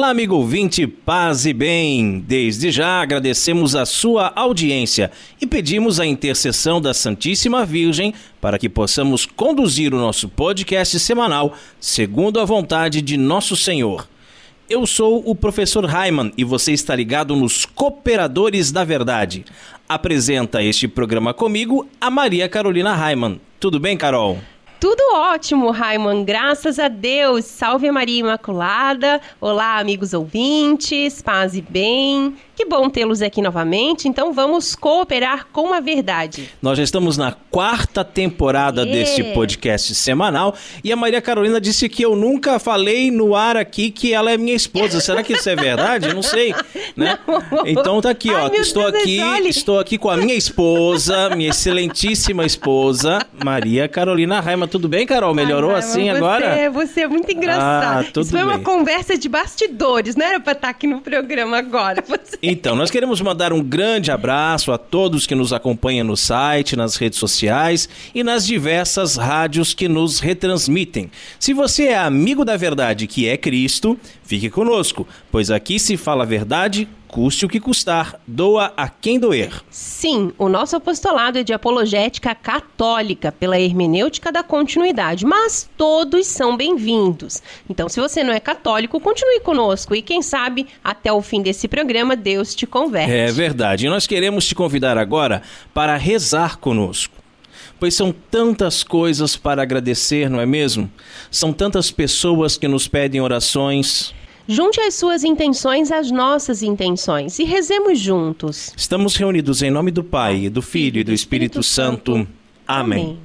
Olá, amigo ouvinte, paz e bem. Desde já agradecemos a sua audiência e pedimos a intercessão da Santíssima Virgem para que possamos conduzir o nosso podcast semanal segundo a vontade de nosso Senhor. Eu sou o professor Raiman e você está ligado nos Cooperadores da Verdade. Apresenta este programa comigo a Maria Carolina Raiman. Tudo bem, Carol? Tudo ótimo, Raiman, graças a Deus. Salve Maria Imaculada. Olá, amigos ouvintes, paz e bem. Que bom tê-los aqui novamente. Então vamos cooperar com a verdade. Nós já estamos na quarta temporada yeah. deste podcast semanal e a Maria Carolina disse que eu nunca falei no ar aqui que ela é minha esposa. Será que isso é verdade? Eu não sei, né? Não. Então tá aqui, ó. Ai, estou Deus aqui, estou aqui com a minha esposa, minha excelentíssima esposa, Maria Carolina Raima. Tudo bem, Carol? Melhorou Ai, assim você, agora? Você é muito engraçado. Ah, tudo isso foi bem. uma conversa de bastidores, não era para estar aqui no programa agora. Você... Então, nós queremos mandar um grande abraço a todos que nos acompanham no site, nas redes sociais e nas diversas rádios que nos retransmitem. Se você é amigo da verdade que é Cristo, fique conosco, pois aqui se fala a verdade custe o que custar, doa a quem doer. Sim, o nosso apostolado é de apologética católica, pela hermenêutica da continuidade, mas todos são bem-vindos. Então, se você não é católico, continue conosco e quem sabe até o fim desse programa Deus te converte. É verdade. E nós queremos te convidar agora para rezar conosco pois são tantas coisas para agradecer, não é mesmo? São tantas pessoas que nos pedem orações. Junte as suas intenções às nossas intenções e rezemos juntos. Estamos reunidos em nome do Pai, do Filho e do Espírito, Santo. Amém.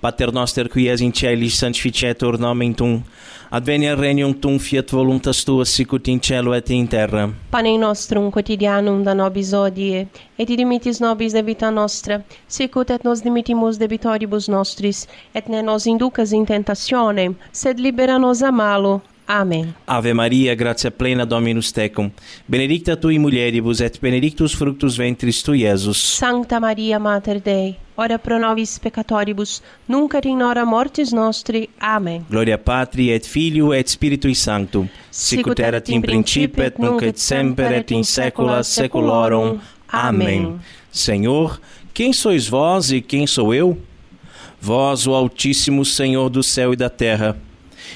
Pater noster qui es in celis sanctificetur nomen tum, adveniat regnum tum, fiat voluntas tua sicut in cielo et in terra. Panem nostrum quotidianum da nobis odie, et dimitis nobis debita nostra, sicut et nos dimittimus debitoribus nostris, et ne nos inducas in tentationem, sed libera nos a malo. Amém. Ave Maria, gratia plena Dominus tecum, benedicta tui mulieribus et benedictus fructus ventris tui, Iesus. Sancta Maria Mater Dei, ora pro nobis peccatoribus, nunc et in hora mortis nostri. Amém. Gloria Patri et Filio et Spiritui Sanctum, sicut erat in principio et nunc et semper et in saecula saeculorum. Amém. Senhor, quem sois vós e quem sou eu? Vós, o Altíssimo Senhor do céu e da terra,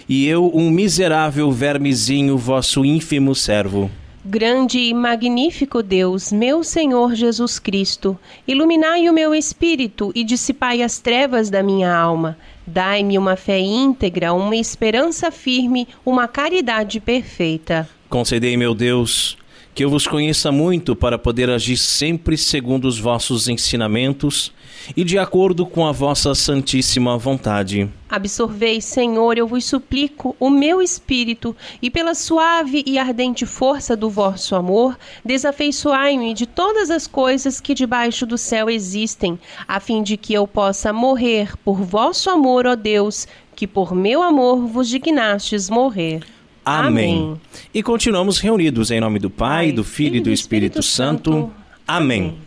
e eu, um miserável vermezinho, vosso ínfimo servo. Grande e magnífico Deus, meu Senhor Jesus Cristo, iluminai o meu espírito e dissipai as trevas da minha alma. Dai-me uma fé íntegra, uma esperança firme, uma caridade perfeita. Concedei, meu Deus, que eu vos conheça muito para poder agir sempre segundo os vossos ensinamentos e de acordo com a vossa santíssima vontade. Absorvei, Senhor, eu vos suplico, o meu espírito, e pela suave e ardente força do vosso amor, desafeiçoai-me de todas as coisas que debaixo do céu existem, a fim de que eu possa morrer por vosso amor, ó Deus, que por meu amor vos dignastes morrer. Amém. Amém. E continuamos reunidos em nome do Pai, Pai do Filho e do Espírito, Espírito Santo. Santo. Amém. Amém.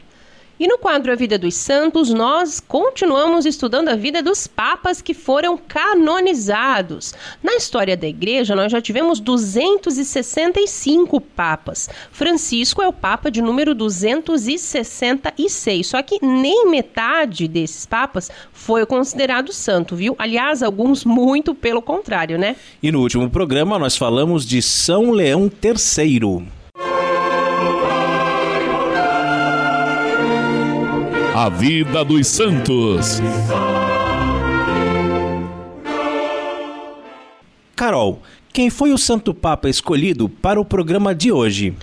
E no quadro A Vida dos Santos, nós continuamos estudando a vida dos papas que foram canonizados. Na história da igreja, nós já tivemos 265 papas. Francisco é o papa de número 266, só que nem metade desses papas foi considerado santo, viu? Aliás, alguns muito pelo contrário, né? E no último programa nós falamos de São Leão III. A vida dos santos. Carol, quem foi o Santo Papa escolhido para o programa de hoje?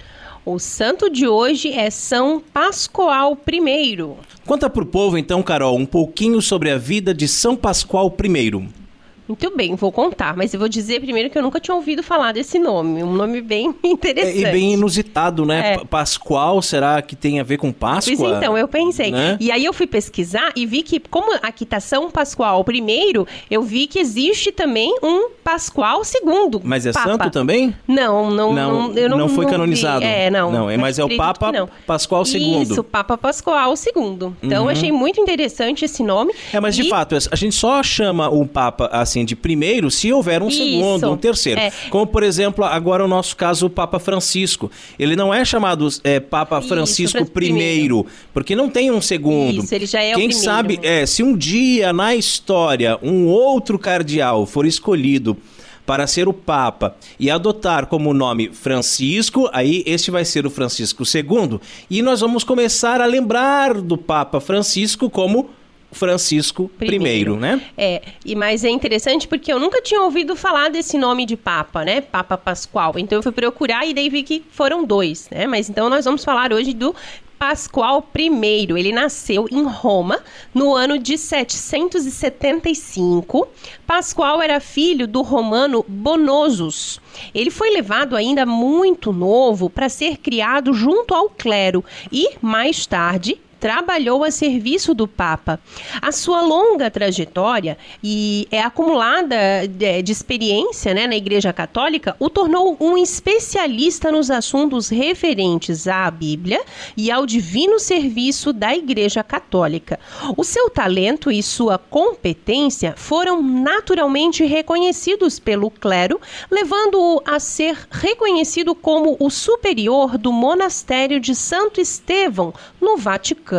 O santo de hoje é São Pascoal I. Conta para o povo então, Carol, um pouquinho sobre a vida de São Pascoal I. Muito bem, vou contar, mas eu vou dizer primeiro que eu nunca tinha ouvido falar desse nome. Um nome bem interessante. É, e bem inusitado, né? É. Pascoal, será que tem a ver com Páscoa? Pois então, eu pensei. Né? E aí eu fui pesquisar e vi que, como aqui tá São Pascoal primeiro, eu vi que existe também um Pascoal segundo. Mas é Papa. santo também? Não, não, Não, não, eu não, não foi vi. canonizado. É, não. Não, é- mas é o Papa não. Pascoal II. Isso, Papa Pascoal II. Então, eu achei muito interessante esse nome. É, mas de E- fato, a gente só chama o Papa assim de primeiro se houver um Isso. segundo, um terceiro. É. Como, por exemplo, agora o nosso caso, o Papa Francisco. Ele não é chamado é, Papa Isso, Francisco Fran- primeiro, porque não tem um segundo. Isso, ele já é o Quem primeiro, sabe, né? é, se um dia na história um outro cardeal for escolhido para ser o Papa e adotar como nome Francisco, aí este vai ser o Francisco II, e nós vamos começar a lembrar do Papa Francisco como Francisco I, né? É, e mas é interessante porque eu nunca tinha ouvido falar desse nome de Papa, né? Papa Pascoal. Então eu fui procurar e daí vi que foram dois, né? Mas então nós vamos falar hoje do Pascoal I. Ele nasceu em Roma no ano de 775. Pascoal era filho do romano Bonosus. Ele foi levado ainda muito novo para ser criado junto ao clero e, mais tarde, trabalhou a serviço do Papa. A sua longa trajetória e é acumulada de, de experiência né, na Igreja Católica o tornou um especialista nos assuntos referentes à Bíblia e ao divino serviço da Igreja Católica. O seu talento e sua competência foram naturalmente reconhecidos pelo clero, levando-o a ser reconhecido como o superior do monastério de Santo Estevão, no Vaticano.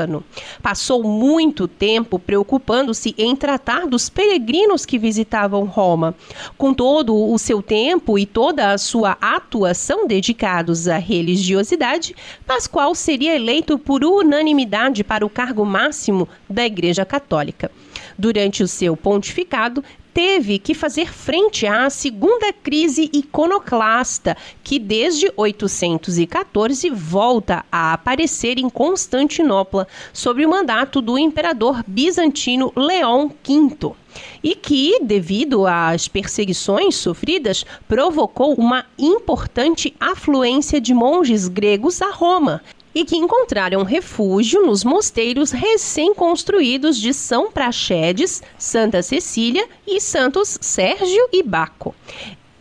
Passou muito tempo preocupando-se em tratar dos peregrinos que visitavam Roma. Com todo o seu tempo e toda a sua atuação dedicados à religiosidade, Pascoal seria eleito por unanimidade para o cargo máximo da Igreja Católica. Durante o seu pontificado, teve que fazer frente à segunda crise iconoclasta, que desde 814 volta a aparecer em Constantinopla, sob o mandato do imperador bizantino Leão V. E que, devido às perseguições sofridas, provocou uma importante afluência de monges gregos a Roma, e que encontraram refúgio nos mosteiros recém-construídos de São Praxedes, Santa Cecília e Santos Sérgio e Baco.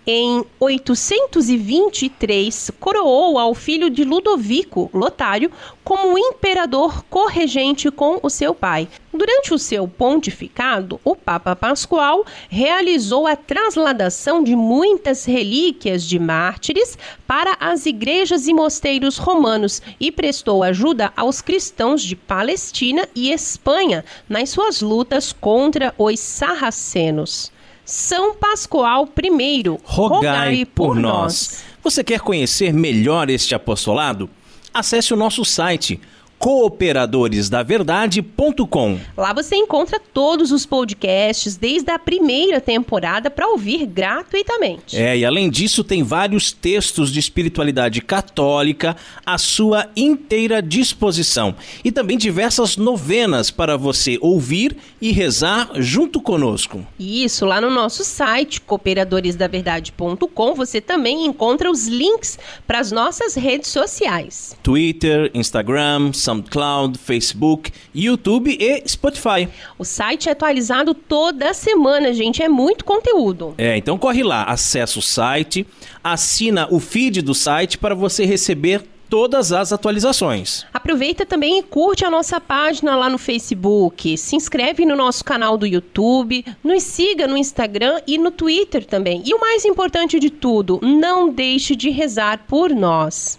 Em 823, coroou ao filho de Ludovico, Lotário, como imperador corregente com o seu pai. Durante o seu pontificado, o Papa Pascoal realizou a trasladação de muitas relíquias de mártires para as igrejas e mosteiros romanos e prestou ajuda aos cristãos de Palestina e Espanha nas suas lutas contra os sarracenos. São Pascoal I, Rogai por nós. Você quer conhecer melhor este apostolado? Acesse o nosso site cooperadoresdaverdade.com. Lá você encontra todos os podcasts desde a primeira temporada para ouvir gratuitamente. É, e além disso, tem vários textos de espiritualidade católica à sua inteira disposição. E também diversas novenas para você ouvir e rezar junto conosco. Isso, lá no nosso site, cooperadoresdaverdade.com, você também encontra os links para as nossas redes sociais. Twitter, Instagram, SoundCloud, Facebook, YouTube e Spotify. O site é atualizado toda semana, gente, é muito conteúdo. É, então corre lá, acessa o site, assina o feed do site para você receber todas as atualizações. Aproveita também e curte a nossa página lá no Facebook. Se inscreve no nosso canal do YouTube, nos siga no Instagram e no Twitter também. E o mais importante de tudo, não deixe de rezar por nós.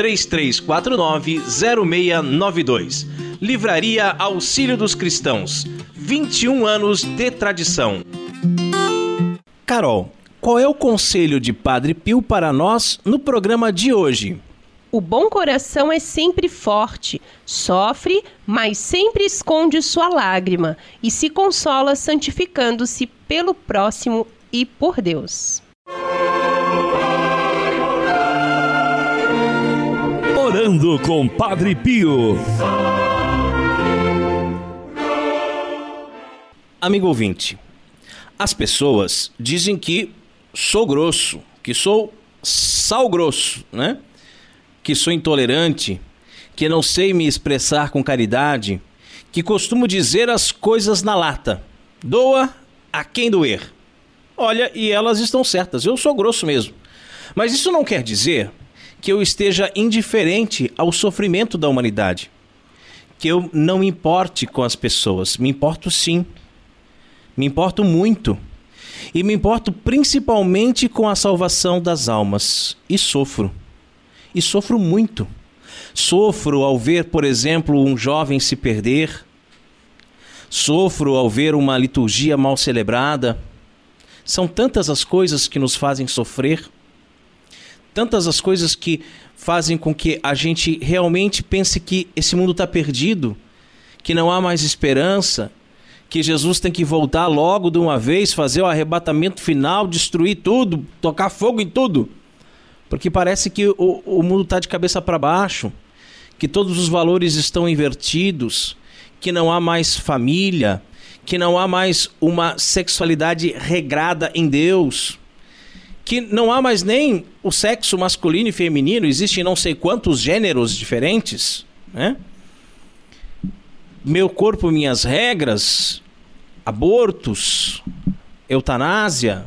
3349-0692. Livraria Auxílio dos Cristãos. 21 anos de tradição. Carol, qual é o conselho de Padre Pio para nós no programa de hoje? O bom coração é sempre forte, sofre, mas sempre esconde sua lágrima e se consola santificando-se pelo próximo e por Deus. Orando com Padre Pio. Amigo ouvinte, as pessoas dizem que sou grosso, que sou sal grosso, né? Que sou intolerante, que não sei me expressar com caridade, que costumo dizer as coisas na lata. Doa a quem doer. Olha, e elas estão certas, eu sou grosso mesmo. Mas isso não quer dizer que eu esteja indiferente ao sofrimento da humanidade. Que eu não me importe com as pessoas. Me importo sim. Me importo muito. E me importo principalmente com a salvação das almas. E sofro. E sofro muito. Sofro ao ver, por exemplo, um jovem se perder. Sofro ao ver uma liturgia mal celebrada. São tantas as coisas que nos fazem sofrer tantas as coisas que fazem com que a gente realmente pense que esse mundo está perdido, que não há mais esperança, que Jesus tem que voltar logo de uma vez, fazer o arrebatamento final, destruir tudo, tocar fogo em tudo. Porque parece que o, o mundo está de cabeça para baixo, que todos os valores estão invertidos, que não há mais família, que não há mais uma sexualidade regrada em Deus que não há mais nem o sexo masculino e feminino, existem não sei quantos gêneros diferentes, né? Meu corpo, minhas regras, abortos, eutanásia,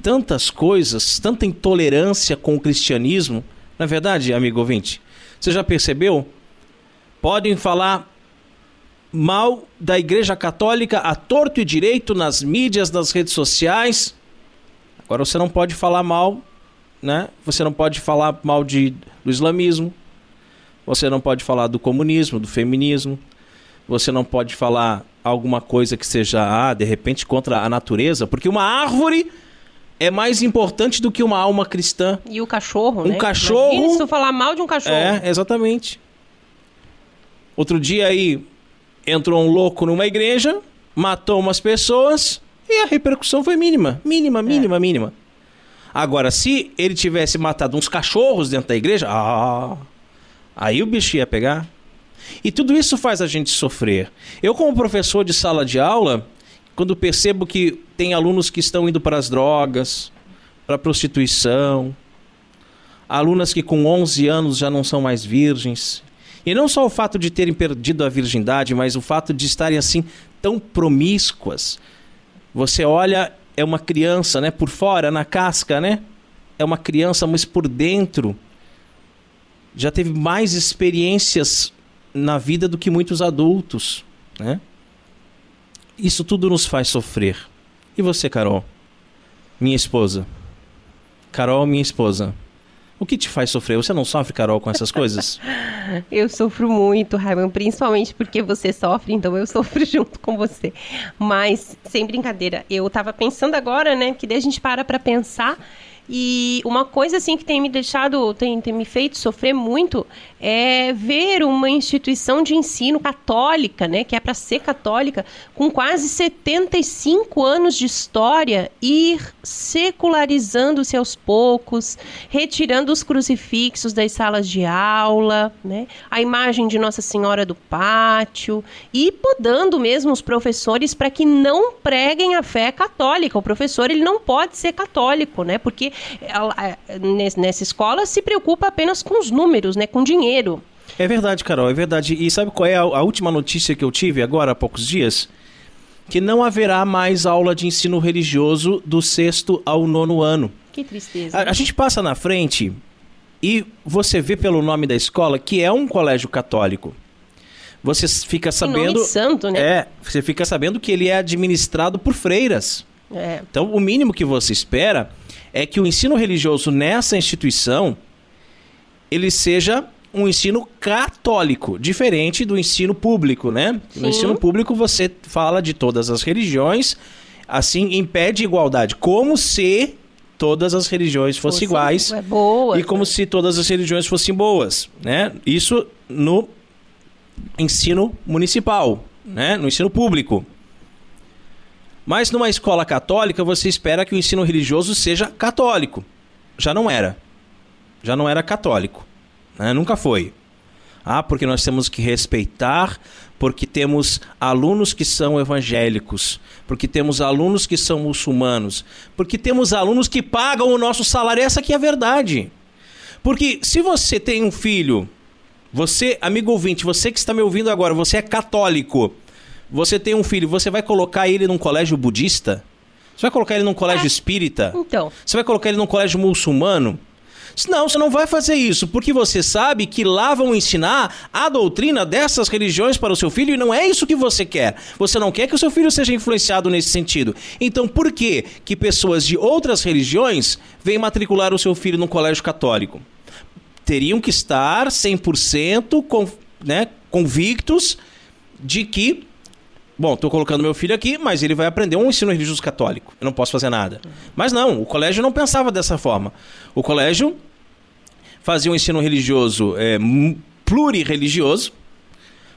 tantas coisas, tanta intolerância com o cristianismo. Na é verdade, amigo ouvinte, você já percebeu? Podem falar mal da Igreja Católica a torto e direito nas mídias, nas redes sociais Agora você não pode falar mal, né? Você não pode falar mal de, do islamismo. Você não pode falar do comunismo, do feminismo. Você não pode falar alguma coisa que seja, ah, de repente, contra a natureza, porque uma árvore é mais importante do que uma alma cristã. E o cachorro, um né? cachorro. Imagina se tu falar mal de um cachorro. É, exatamente. Outro dia aí entrou um louco numa igreja, matou umas pessoas e a repercussão foi mínima. Mínima, é. mínima, é. mínima. Agora, se ele tivesse matado uns cachorros dentro da igreja, ah, aí o bicho ia pegar. E tudo isso faz a gente sofrer. Eu, como professor de sala de aula, quando percebo que tem alunos que estão indo para as drogas, para a prostituição, alunas que com 11 anos já não são mais virgens, e não só o fato de terem perdido a virgindade, mas o fato de estarem assim tão promíscuas, você olha, é uma criança, né? Por fora, na casca, né? É uma criança, mas por dentro já teve mais experiências na vida do que muitos adultos, né? Isso tudo nos faz sofrer. E você, Carol? Minha esposa. Carol, minha esposa. O que te faz sofrer? Você não sofre, Carol, com essas coisas? eu sofro muito, Raimundo, principalmente porque você sofre, então eu sofro junto com você. Mas, sem brincadeira, eu tava pensando agora, né, que daí a gente para pra pensar e uma coisa assim que tem me deixado, tem, tem me feito sofrer muito é ver uma instituição de ensino católica, né, que é para ser católica, com quase 75 anos de história, ir secularizando-se aos poucos, retirando os crucifixos das salas de aula, né, a imagem de Nossa Senhora do Pátio e podando mesmo os professores para que não preguem a fé católica. O professor ele não pode ser católico, né, porque ela, nessa escola se preocupa apenas com os números, né, com dinheiro. É verdade, Carol, é verdade. E sabe qual é a, a última notícia que eu tive agora há poucos dias? Que não haverá mais aula de ensino religioso do sexto ao nono ano. Que tristeza. A, a gente passa na frente e você vê pelo nome da escola que é um colégio católico. Você fica sabendo. santo, né? É, você fica sabendo que ele é administrado por freiras. É. Então, o mínimo que você espera é que o ensino religioso nessa instituição ele seja um ensino católico, diferente do ensino público, né? No ensino público você fala de todas as religiões, assim impede igualdade, como se todas as religiões fossem Fosse- iguais é boas, e como né? se todas as religiões fossem boas, né? Isso no ensino municipal, né? No ensino público. Mas numa escola católica você espera que o ensino religioso seja católico. Já não era. Já não era católico. né? Nunca foi. Ah, porque nós temos que respeitar, porque temos alunos que são evangélicos, porque temos alunos que são muçulmanos, porque temos alunos que pagam o nosso salário. Essa aqui é a verdade. Porque se você tem um filho, você, amigo ouvinte, você que está me ouvindo agora, você é católico, você tem um filho, você vai colocar ele num colégio budista? Você vai colocar ele num colégio espírita? Então, Você vai colocar ele num colégio muçulmano? Não, você não vai fazer isso, porque você sabe que lá vão ensinar a doutrina dessas religiões para o seu filho e não é isso que você quer. Você não quer que o seu filho seja influenciado nesse sentido. Então, por que que pessoas de outras religiões vêm matricular o seu filho num colégio católico? Teriam que estar 100% con, né, convictos de que Bom, estou colocando meu filho aqui, mas ele vai aprender um ensino religioso católico. Eu não posso fazer nada. Mas não, o colégio não pensava dessa forma. O colégio fazia um ensino religioso é, plurireligioso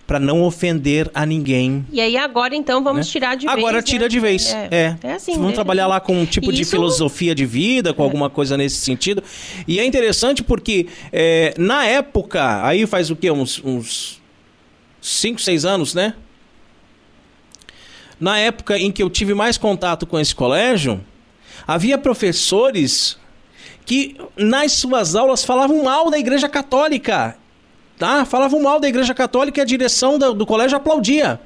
para não ofender a ninguém. e aí agora então vamos né? tirar de Agora vez. tira né? de vez. É. É assim. Vamos trabalhar lá com um tipo de Isso- filosofia de vida, com alguma coisa nesse sentido. E é interessante porque é, na época, aí faz o quê? Uns, uns 5, 6 anos, né? Na época em que eu tive mais contato com esse colégio, havia professores que nas suas aulas falavam mal da Igreja Católica. Tá? Falavam mal da Igreja Católica e a direção da- do colégio aplaudia.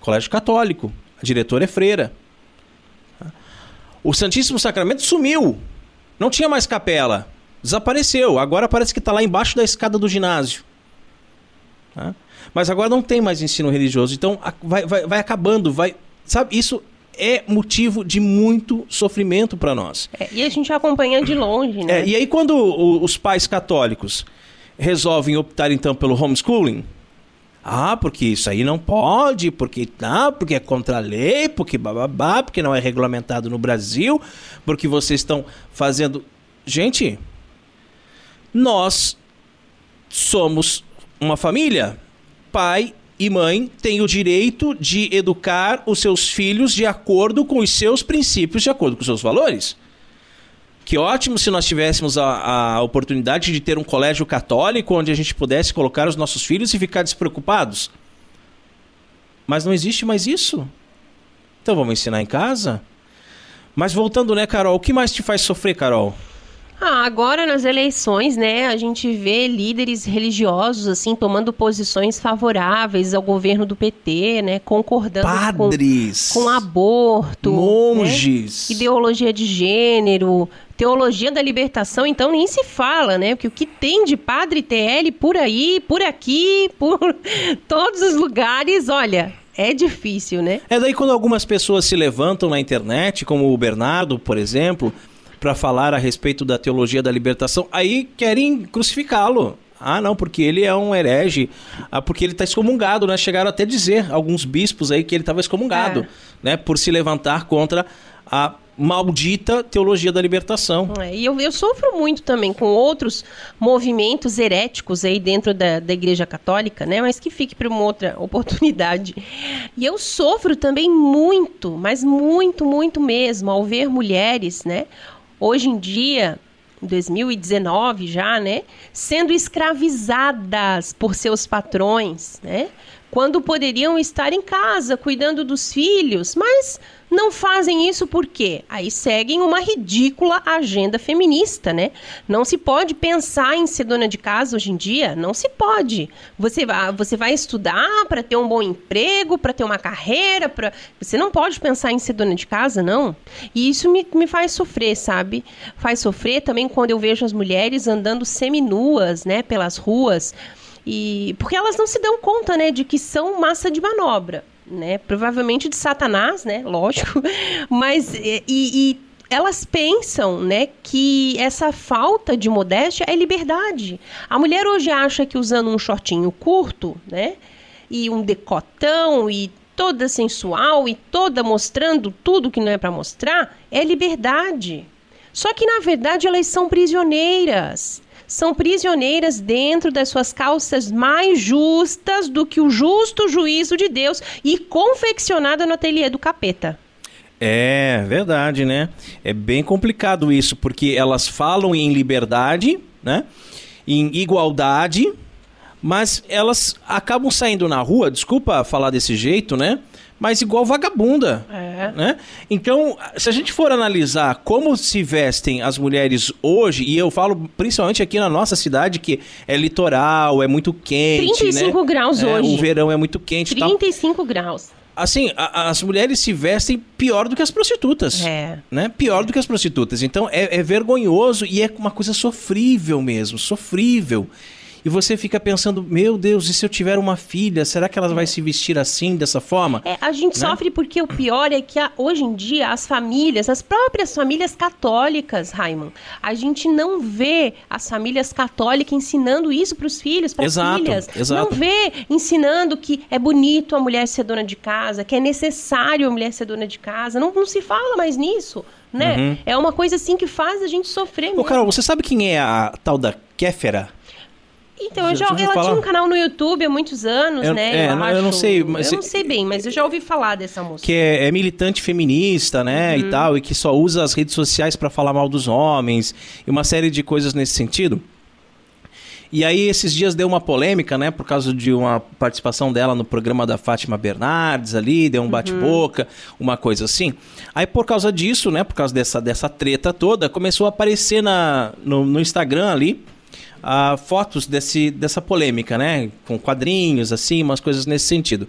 Colégio Católico. A diretora é freira. O Santíssimo Sacramento sumiu. Não tinha mais capela. Desapareceu. Agora parece que está lá embaixo da escada do ginásio. Tá? Mas agora não tem mais ensino religioso. Então vai, vai, vai acabando. Vai, sabe, isso é motivo de muito sofrimento para nós. É, e a gente acompanha de longe, né? É, e aí, quando o- os pais católicos resolvem optar então pelo homeschooling, ah, porque isso aí não pode, porque não, porque é contra a lei, porque bababá, porque não é regulamentado no Brasil, porque vocês estão fazendo. Gente, nós somos uma família. Pai e mãe têm o direito de educar os seus filhos de acordo com os seus princípios, de acordo com os seus valores. Que ótimo se nós tivéssemos a, a oportunidade de ter um colégio católico onde a gente pudesse colocar os nossos filhos e ficar despreocupados. Mas não existe mais isso. Então vamos ensinar em casa? Mas voltando, né, Carol? O que mais te faz sofrer, Carol? Ah, agora nas eleições, né, a gente vê líderes religiosos assim tomando posições favoráveis ao governo do PT, né, concordando com, Padres, com aborto, né, monges. ideologia de gênero, teologia da libertação, então nem se fala, né? Porque o que tem de padre TL por aí, por aqui, por todos os lugares, olha, é difícil, né? É daí quando algumas pessoas se levantam na internet, como o Bernardo, por exemplo, para falar a respeito da teologia da libertação, aí querem crucificá-lo. Ah, não, porque ele é um herege, ah, porque ele está excomungado, né? Chegaram até a dizer alguns bispos aí que ele estava excomungado, É. né? Por se levantar contra a maldita teologia da libertação. É, e eu, eu sofro muito também com outros movimentos heréticos aí dentro da, da Igreja Católica, né? Mas que fique para uma outra oportunidade. E eu sofro também muito, mas muito, muito mesmo, ao ver mulheres, né? Hoje em dia, em 2019 já, né? Sendo escravizadas por seus patrões, né? Quando poderiam estar em casa cuidando dos filhos, mas não fazem isso por quê? Aí seguem uma ridícula agenda feminista, né? Não se pode pensar em ser dona de casa hoje em dia, não se pode. Você vai, você vai estudar para ter um bom emprego, para ter uma carreira, para você não pode pensar em ser dona de casa, não. E isso me, me faz sofrer, sabe? Faz sofrer também quando eu vejo as mulheres andando seminuas, né, pelas ruas. E porque elas não se dão conta, né, de que são massa de manobra, né? Provavelmente de Satanás, né? Lógico. Mas e, e elas pensam, né, que essa falta de modéstia é liberdade. A mulher hoje acha que usando um shortinho curto, né, e um decotão e toda sensual e toda mostrando tudo que não é para mostrar, é liberdade. Só que na verdade elas são prisioneiras. São prisioneiras dentro das suas calças mais justas do que o justo juízo de Deus e confeccionada no ateliê do capeta. É verdade, né? É bem complicado isso, porque elas falam em liberdade, né? Em igualdade, mas elas acabam saindo na rua, desculpa falar desse jeito, né? Mas igual vagabunda, é. né? Então, se a gente for analisar como se vestem as mulheres hoje, e eu falo principalmente aqui na nossa cidade, que é litoral, é muito quente, 35 né? graus é, hoje. O verão é muito quente 35 tal. graus assim, a, as mulheres se vestem pior do que as prostitutas. É. Né? Pior do que as prostitutas. Então é, é vergonhoso e é uma coisa sofrível mesmo, sofrível. E você fica pensando, meu Deus, e se eu tiver uma filha, será que ela vai se vestir assim, dessa forma? É, a gente né? sofre porque o pior é que hoje em dia as famílias, as próprias famílias católicas, Raimon, a gente não vê as famílias católicas ensinando isso para os filhos, para as filhas. Exato. Não vê ensinando que é bonito a mulher ser dona de casa, que é necessário a mulher ser dona de casa. Não, não se fala mais nisso. Né? Uhum. É uma coisa assim que faz a gente sofrer mesmo. Ô, Carol, você sabe quem é a tal da Kéfera? Então, eu já, ela falar? tinha um canal no YouTube há muitos anos, eu, né? É, eu, eu não sei. Mas eu não sei bem, mas eu já ouvi falar dessa moça. Que é, é militante feminista, né? Uhum. E tal, e que só usa as redes sociais para falar mal dos homens e uma série de coisas nesse sentido. E aí, esses dias deu uma polêmica, né? Por causa de uma participação dela no programa da Fátima Bernardes ali, deu um uhum. bate-boca, uhum. uma coisa assim. Aí, por causa disso, né? Por causa dessa, dessa treta toda, começou a aparecer na, no, no Instagram ali uh, fotos desse, dessa polêmica, né? Com quadrinhos, assim, umas coisas nesse sentido.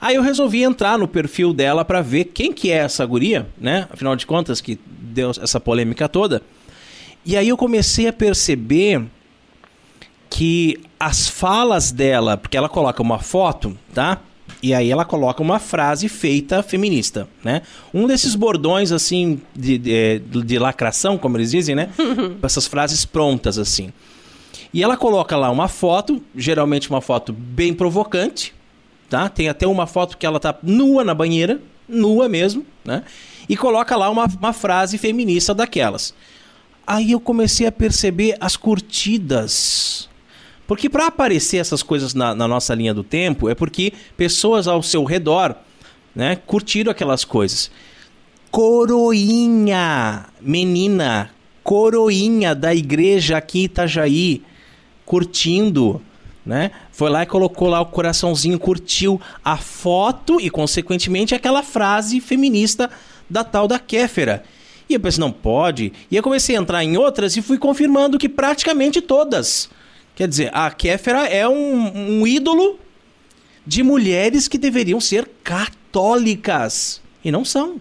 Aí eu resolvi entrar no perfil dela para ver quem que é essa guria, né? Afinal de contas, que deu essa polêmica toda. E aí eu comecei a perceber que as falas dela, porque ela coloca uma foto, tá? E aí ela coloca uma frase feita feminista, né? Um desses bordões, assim, de, de, de lacração, como eles dizem, né? Essas frases prontas, assim. E ela coloca lá uma foto, geralmente uma foto bem provocante, tá? Tem até uma foto que ela tá nua na banheira, nua mesmo, né? E coloca lá uma, uma frase feminista daquelas. Aí eu comecei a perceber as curtidas. Porque para aparecer essas coisas na, na, nossa linha do tempo é porque pessoas ao seu redor né, curtiram aquelas coisas. Coroinha, menina, coroinha da igreja aqui em Itajaí curtindo, né? Foi lá e colocou lá o coraçãozinho, curtiu a foto e, consequentemente, aquela frase feminista da tal da Kéfera. E eu pensei, não pode. E eu comecei a entrar em outras e fui confirmando que praticamente todas. Quer dizer, a Kéfera é um, um ídolo de mulheres que deveriam ser católicas. E não são.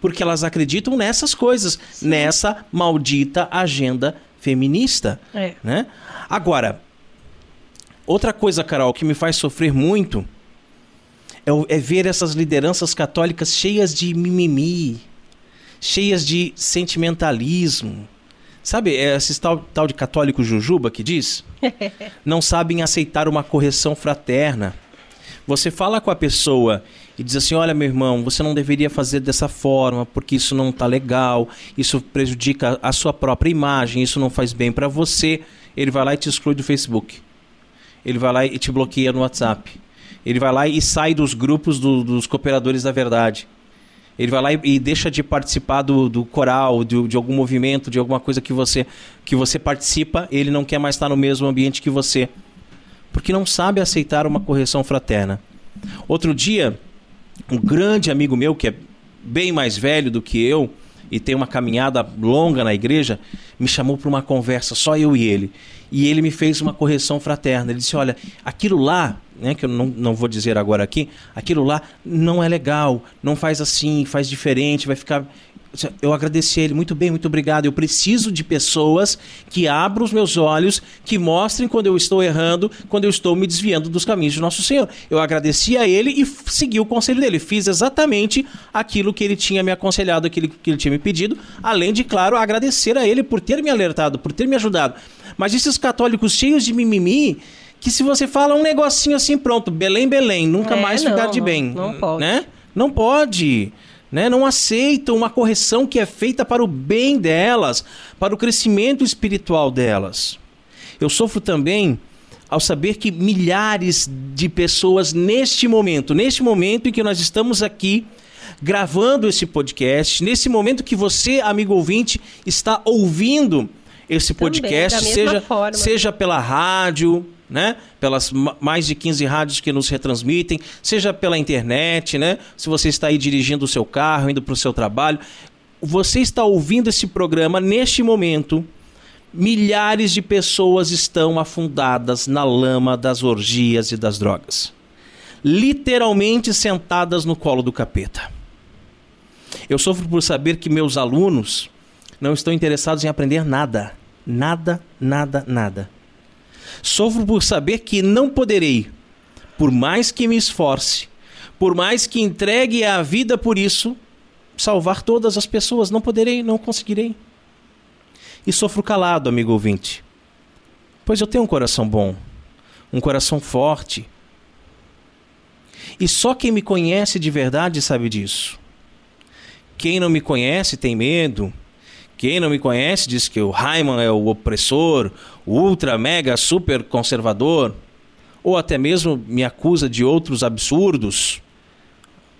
Porque elas acreditam nessas coisas, Sim. nessa maldita agenda feminista. É. Né? Agora, outra coisa, Carol, que me faz sofrer muito é, é ver essas lideranças católicas cheias de mimimi, cheias de sentimentalismo. Sabe, é esse tal, tal de católico jujuba que diz? Não sabem aceitar uma correção fraterna. Você fala com a pessoa e diz assim: Olha, meu irmão, você não deveria fazer dessa forma, porque isso não está legal, isso prejudica a sua própria imagem, isso não faz bem para você ele vai lá e te exclui do Facebook. Ele vai lá e te bloqueia no WhatsApp. Ele vai lá e sai dos grupos do, dos cooperadores da verdade. Ele vai lá e, e deixa de participar do, do coral, de, de, algum movimento, de alguma coisa que você, que você participa. Ele não quer mais estar no mesmo ambiente que você. Porque não sabe aceitar uma correção fraterna. Outro dia, um grande amigo meu, que é bem mais velho do que eu, e tem uma caminhada longa na igreja, me chamou para uma conversa, só eu e ele. e ele me fez uma correção fraterna. Ele disse: Olha, aquilo lá, né, que eu não, não vou dizer agora aqui, aquilo lá não é legal, não faz assim, faz diferente, vai ficar. Eu agradeci a ele, muito bem, muito obrigado. Eu preciso de pessoas que abram os meus olhos, que mostrem quando eu estou errando, quando eu estou me desviando dos caminhos de nosso Senhor. Eu agradeci a ele e segui o conselho dele. Fiz exatamente aquilo que ele tinha me aconselhado, aquilo que ele tinha me pedido, além de, claro, agradecer a ele por ter me alertado, por ter me ajudado. Mas esses católicos cheios de mimimi, que se você fala um negocinho assim, pronto, Belém, Belém, nunca É, mais não, ficar de não- bem. não pode. Né? Não pode. Né? Não aceitam uma correção que é feita para o bem delas, para o crescimento espiritual delas. Eu sofro também ao saber que milhares de pessoas neste momento, neste momento em que nós estamos aqui gravando esse podcast, nesse momento que você, amigo ouvinte, está ouvindo esse Também, podcast, mesma seja, forma. seja pela rádio, né? Pelas ma- mais de 15 rádios que nos retransmitem, seja pela internet, né? Se você está aí dirigindo o seu carro, indo para o seu trabalho, você está ouvindo esse programa neste momento. Milhares de pessoas estão afundadas na lama das orgias e das drogas. Literalmente sentadas no colo do capeta. Eu sofro por saber que meus alunos não estão interessados em aprender nada. Nada, nada, nada. Sofro por saber que não poderei, por mais que me esforce, por mais que entregue a vida por isso, salvar todas as pessoas. Não poderei, não conseguirei. E sofro calado, amigo ouvinte, pois eu tenho um coração bom, um coração forte. E só quem me conhece de verdade sabe disso. Quem não me conhece tem medo. Quem não me conhece diz que o Raiman é o opressor, o ultra mega super conservador, ou até mesmo me acusa de outros absurdos,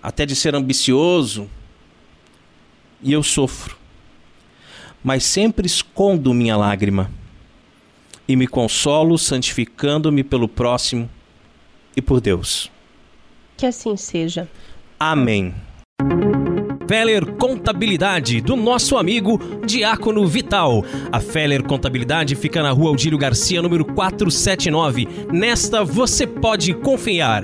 até de ser ambicioso. E eu sofro. Mas sempre escondo minha lágrima e me consolo santificando-me pelo próximo e por Deus. Que assim seja. Amém. Feller Contabilidade, do nosso amigo Diácono Vital. A Feller Contabilidade fica na rua Aldílio Garcia, número 479. Nesta você pode confiar.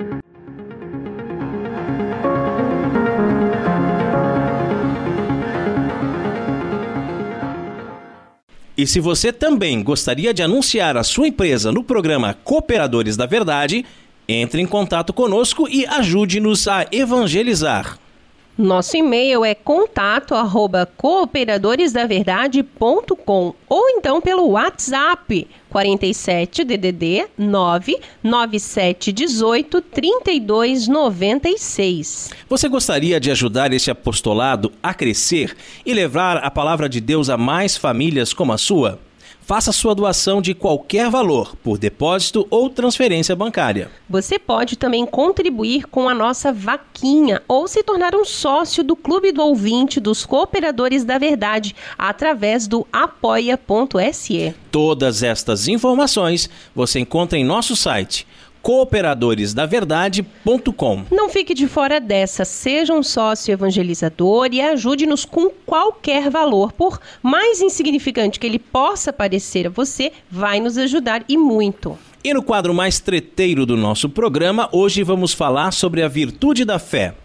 E se você também gostaria de anunciar a sua empresa no programa Cooperadores da Verdade, entre em contato conosco e ajude-nos a evangelizar. Nosso e-mail é contato arroba cooperadoresdaverdade.com ou então pelo WhatsApp 47 DDD 99718 3296. Você gostaria de ajudar este apostolado a crescer e levar a palavra de Deus a mais famílias como a sua? Faça sua doação de qualquer valor, por depósito ou transferência bancária. Você pode também contribuir com a nossa vaquinha ou se tornar um sócio do Clube do Ouvinte dos Cooperadores da Verdade através do apoia.se. Todas estas informações você encontra em nosso site cooperadoresdaverdade.com. Não fique de fora dessa, seja um sócio evangelizador e ajude-nos com qualquer valor, por mais insignificante que ele possa parecer a você, vai nos ajudar e muito. E no quadro mais treteiro do nosso programa, hoje vamos falar sobre a virtude da fé.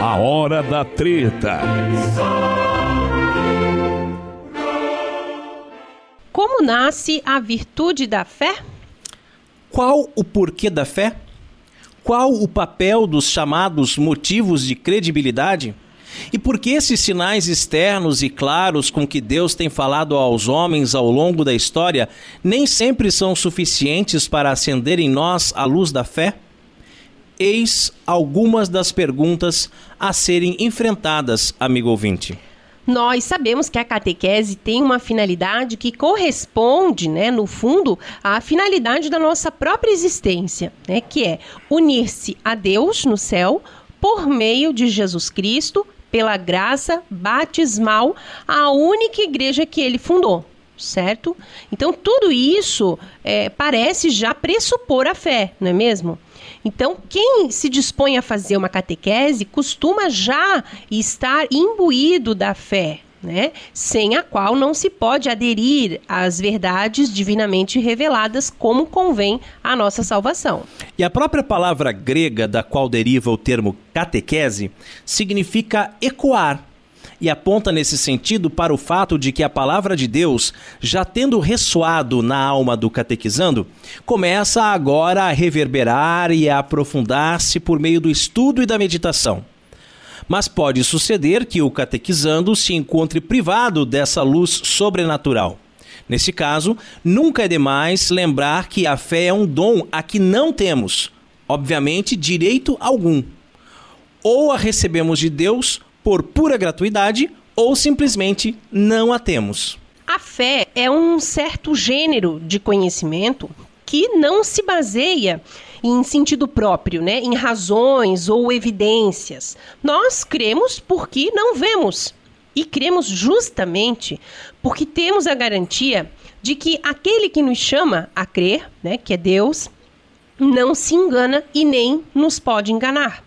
A hora da treta. Como nasce a virtude da fé? Qual o porquê da fé? Qual o papel dos chamados motivos de credibilidade? E por que esses sinais externos e claros com que Deus tem falado aos homens ao longo da história nem sempre são suficientes para acender em nós a luz da fé? Eis algumas das perguntas a serem enfrentadas, amigo ouvinte. Nós sabemos que a catequese tem uma finalidade que corresponde, né, no fundo, à finalidade da nossa própria existência, né, que é unir-se a Deus no céu por meio de Jesus Cristo, pela graça batismal, a única igreja que ele fundou, certo? Então, tudo isso é, parece já pressupor a fé, não é mesmo? Então, quem se dispõe a fazer uma catequese costuma já estar imbuído da fé, né? sem a qual não se pode aderir às verdades divinamente reveladas como convém à nossa salvação. E a própria palavra grega da qual deriva o termo catequese significa ecoar. E aponta nesse sentido para o fato de que a palavra de Deus, já tendo ressoado na alma do catequizando, começa agora a reverberar e a aprofundar-se por meio do estudo e da meditação mas pode suceder que o catequizando se encontre privado dessa luz sobrenatural. Nesse caso, nunca é demais lembrar que a fé é um dom a que não temos, obviamente, direito algum. Ou a recebemos de Deus por pura gratuidade, ou simplesmente não a temos. A fé é um certo gênero de conhecimento que não se baseia em sentido próprio, né? em razões ou evidências. Nós cremos porque não vemos. E cremos justamente porque temos a garantia de que aquele que nos chama a crer, né, que é Deus, não se engana e nem nos pode enganar.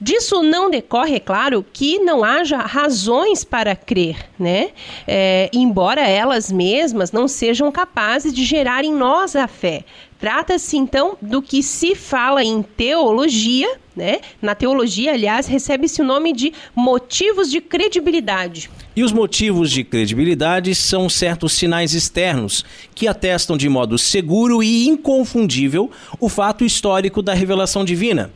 Disso não decorre, é claro, que não haja razões para crer, né? É, embora elas mesmas não sejam capazes de gerar em nós a fé. Trata-se então do que se fala em teologia, né? Na teologia, aliás, recebe-se o nome de motivos de credibilidade. E os motivos de credibilidade são certos sinais externos que atestam de modo seguro e inconfundível o fato histórico da revelação divina.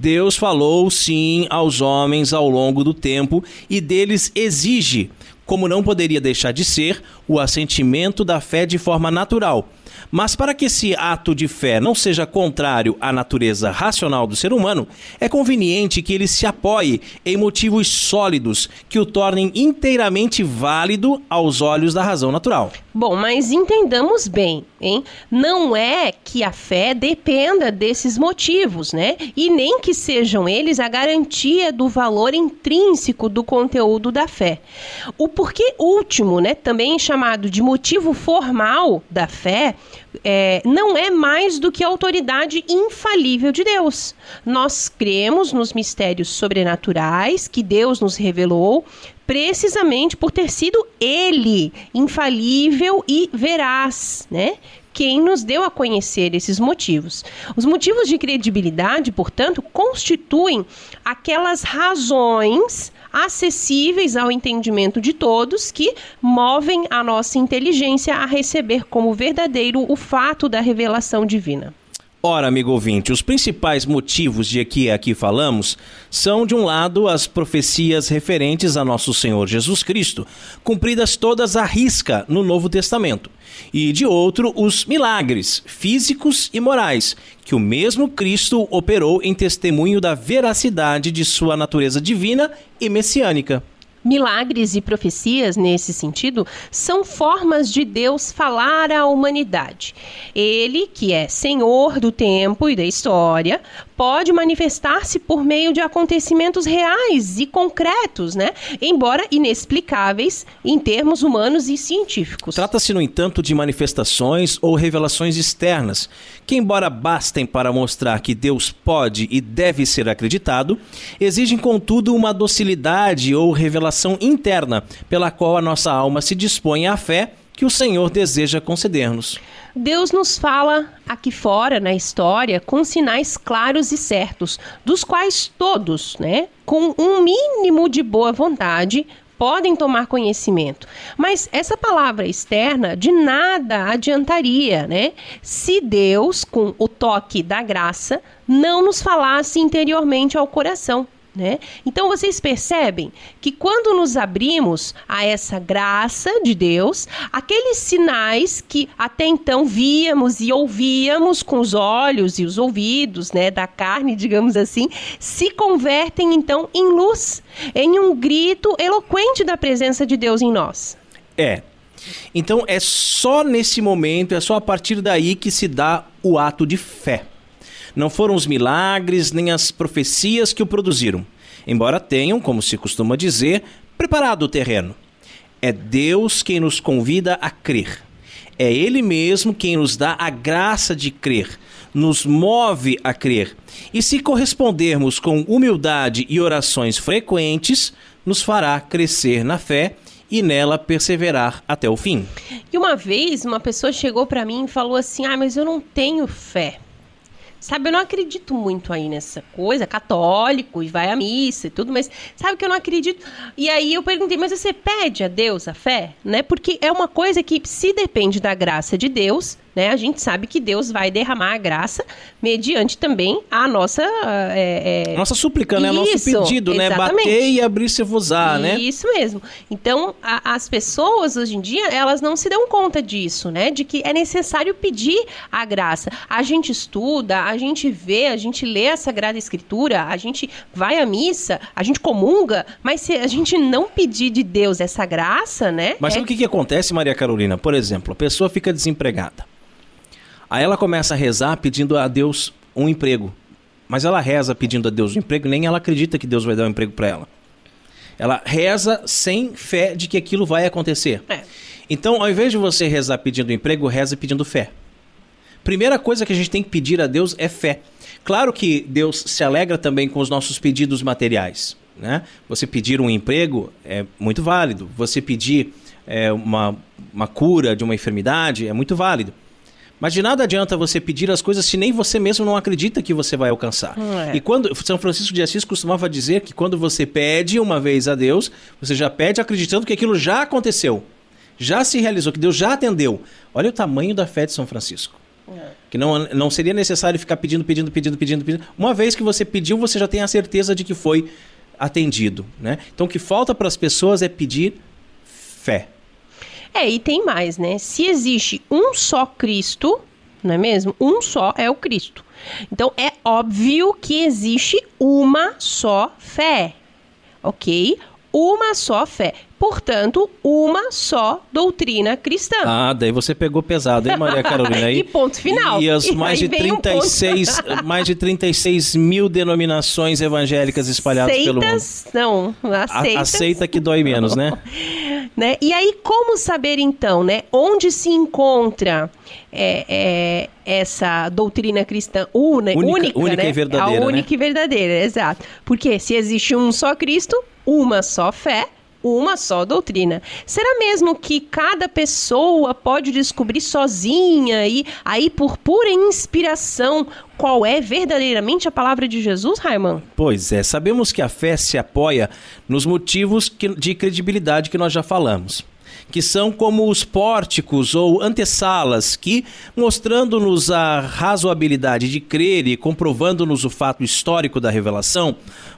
Deus falou sim aos homens ao longo do tempo e deles exige, como não poderia deixar de ser, o assentimento da fé de forma natural. Mas para que esse ato de fé não seja contrário à natureza racional do ser humano, é conveniente que ele se apoie em motivos sólidos que o tornem inteiramente válido aos olhos da razão natural. Bom, mas entendamos bem, hein? Não é que a fé dependa desses motivos, né? E nem que sejam eles a garantia do valor intrínseco do conteúdo da fé. O porquê último, né, também chamado de motivo formal da fé, é, não é mais do que a autoridade infalível de Deus. Nós cremos nos mistérios sobrenaturais que Deus nos revelou, precisamente por ter sido ele infalível e veraz, né? Quem nos deu a conhecer esses motivos. Os motivos de credibilidade, portanto, constituem aquelas razões acessíveis ao entendimento de todos que movem a nossa inteligência a receber como verdadeiro o fato da revelação divina. Ora, amigo ouvinte, os principais motivos de que aqui falamos são, de um lado, as profecias referentes a nosso Senhor Jesus Cristo, cumpridas todas à risca no Novo Testamento, e, de outro, os milagres físicos e morais que o mesmo Cristo operou em testemunho da veracidade de sua natureza divina e messiânica. Milagres e profecias, nesse sentido, são formas de Deus falar à humanidade. Ele, que é Senhor do tempo e da história, pode manifestar-se por meio de acontecimentos reais e concretos, né? embora inexplicáveis em termos humanos e científicos. Trata-se, no entanto, de manifestações ou revelações externas, que, embora bastem para mostrar que Deus pode e deve ser acreditado, exigem, contudo, uma docilidade ou revelação interna, pela qual a nossa alma se dispõe à fé que o Senhor deseja conceder-nos. Deus nos fala aqui fora na história com sinais claros e certos, dos quais todos, né, com um mínimo de boa vontade, podem tomar conhecimento. Mas essa palavra externa de nada adiantaria, né? Se Deus, com o toque da graça, não nos falasse interiormente ao coração. Né? Então vocês percebem que quando nos abrimos a essa graça de Deus, aqueles sinais que até então víamos e ouvíamos com os olhos e os ouvidos, né, da carne, digamos assim, se convertem então em luz, em um grito eloquente da presença de Deus em nós. É. Então é só nesse momento, é só a partir daí que se dá o ato de fé. Não foram os milagres nem as profecias que o produziram, embora tenham, como se costuma dizer, preparado o terreno. É Deus quem nos convida a crer. É Ele mesmo quem nos dá a graça de crer, nos move a crer. E se correspondermos com humildade e orações frequentes, nos fará crescer na fé e nela perseverar até o fim. E uma vez uma pessoa chegou para mim e falou assim: "Ah, mas eu não tenho fé". Sabe, eu não acredito muito aí nessa coisa, católico, e vai à missa e tudo, mas sabe que eu não acredito. E aí eu perguntei, mas você pede a Deus a fé? Né? Porque é uma coisa que se depende da graça de Deus, né? A gente sabe que Deus vai derramar a graça mediante também a nossa... É, é... Nossa súplica, né? Nosso pedido, né? Exatamente. Bater e abrir-se-vos-á, né? Isso mesmo. Então, a, as pessoas hoje em dia, elas não se dão conta disso, né? De que é necessário pedir a graça. A gente estuda, a gente vê, a gente lê a Sagrada Escritura, a gente vai à missa, a gente comunga, mas se a gente não pedir de Deus essa graça, né? Mas é... sabe o que, que acontece, Maria Carolina? Por exemplo, a pessoa fica desempregada. Aí ela começa a rezar pedindo a Deus um emprego. Mas ela reza pedindo a Deus um emprego, nem ela acredita que Deus vai dar um emprego para ela. Ela reza sem fé de que aquilo vai acontecer. É. Então, ao invés de você rezar pedindo emprego, reza pedindo fé. Primeira coisa que a gente tem que pedir a Deus é fé. Claro que Deus se alegra também com os nossos pedidos materiais. Né? Você pedir um emprego é muito válido. Você pedir é, uma, uma cura de uma enfermidade é muito válido. Mas de nada adianta você pedir as coisas se nem você mesmo não acredita que você vai alcançar. É. E quando São Francisco de Assis costumava dizer que quando você pede uma vez a Deus, você já pede acreditando que aquilo já aconteceu, já se realizou, que Deus já atendeu. Olha o tamanho da fé de São Francisco. É. Que não, não seria necessário ficar pedindo, pedindo, pedindo, pedindo, pedindo. Uma vez que você pediu, você já tem a certeza de que foi atendido. Né? Então o que falta para as pessoas é pedir fé. É, e tem mais, né? Se existe um só Cristo, não é mesmo? Um só é o Cristo. Então é óbvio que existe uma só fé, ok? Uma só fé. Portanto, uma só doutrina cristã. Ah, daí você pegou pesado, hein, Maria Carolina? e ponto final. E as e mais, de 36, um mais de 36 mil denominações evangélicas espalhadas Seitas, pelo mundo. Não, aceitas. Aceita que dói menos, né? né? E aí, como saber então, né? Onde se encontra é, é, essa doutrina cristã una, única, única, única né? e verdadeira? A única né? e verdadeira, exato. Porque se existe um só Cristo, uma só fé, uma só doutrina. Será mesmo que cada pessoa pode descobrir sozinha e aí por pura inspiração qual é verdadeiramente a palavra de Jesus, Raiman? Pois é, sabemos que a fé se apoia nos motivos de credibilidade que nós já falamos que são como os pórticos ou antessalas que, mostrando-nos a razoabilidade de crer e comprovando-nos o fato histórico da revelação,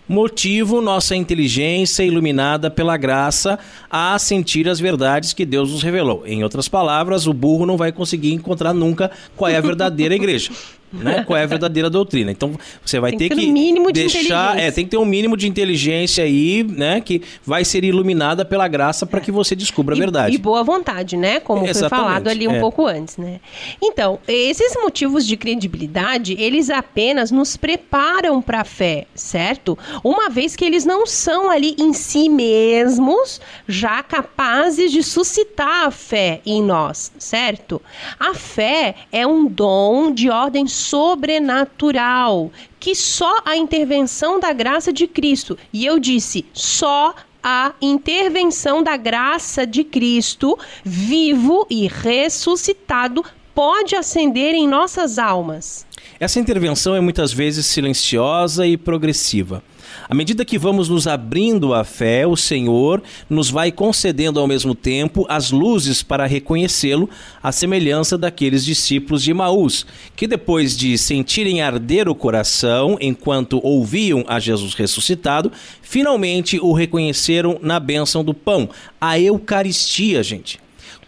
motivo nossa inteligência iluminada pela graça a sentir as verdades que Deus nos revelou. Em outras palavras, o burro não vai conseguir encontrar nunca qual é a verdadeira igreja né? Qual é a verdadeira doutrina. Então você vai tem ter que, mínimo de deixar, é, tem que ter um mínimo de inteligência aí, né, que vai ser iluminada pela graça para que você descubra a verdade. E boa vontade, né? Como foi falado ali um é. pouco antes, né? Então, esses motivos de credibilidade, eles apenas nos preparam para a fé, certo? Uma vez que eles não são ali em si mesmos já capazes de suscitar a fé em nós, certo? A fé é um dom de ordem sobrenatural, que só a intervenção da graça de Cristo, e eu disse, só a intervenção da graça de Cristo, vivo e ressuscitado, pode acender em nossas almas. Essa intervenção é muitas vezes silenciosa e progressiva. À medida que vamos nos abrindo à fé, o Senhor nos vai concedendo ao mesmo tempo as luzes para reconhecê-lo, à semelhança daqueles discípulos de Maús, que depois de sentirem arder o coração enquanto ouviam a Jesus ressuscitado, finalmente o reconheceram na bênção do pão, a Eucaristia, gente.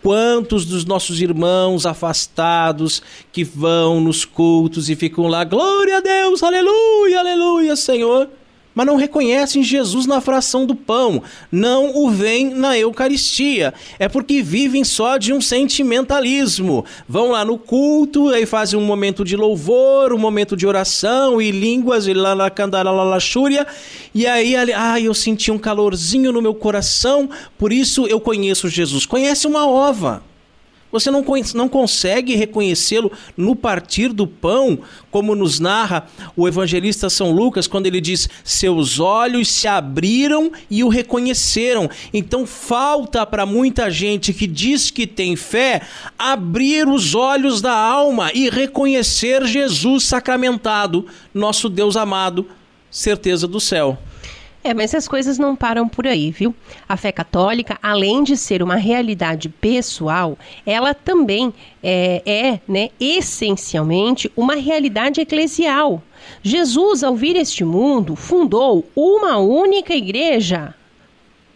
Quantos dos nossos irmãos afastados que vão nos cultos e ficam lá, glória a Deus, aleluia, aleluia, Senhor mas não reconhecem Jesus na fração do pão, não o veem na Eucaristia. É porque vivem só de um sentimentalismo. Vão lá no culto, aí fazem um momento de louvor, um momento de oração e línguas, e lá na candaralalaxúria, e aí, ah, eu senti um calorzinho no meu coração, por isso eu conheço Jesus. Conhece uma ova. Você não, não consegue reconhecê-lo no partir do pão, como nos narra o evangelista São Lucas, quando ele diz: Seus olhos se abriram e o reconheceram. Então, falta para muita gente que diz que tem fé abrir os olhos da alma e reconhecer Jesus sacramentado, nosso Deus amado, certeza do céu. É, mas as coisas não param por aí, viu? A fé católica, além de ser uma realidade pessoal, ela também é, é né, essencialmente uma realidade eclesial. Jesus, ao vir este mundo, fundou uma única igreja,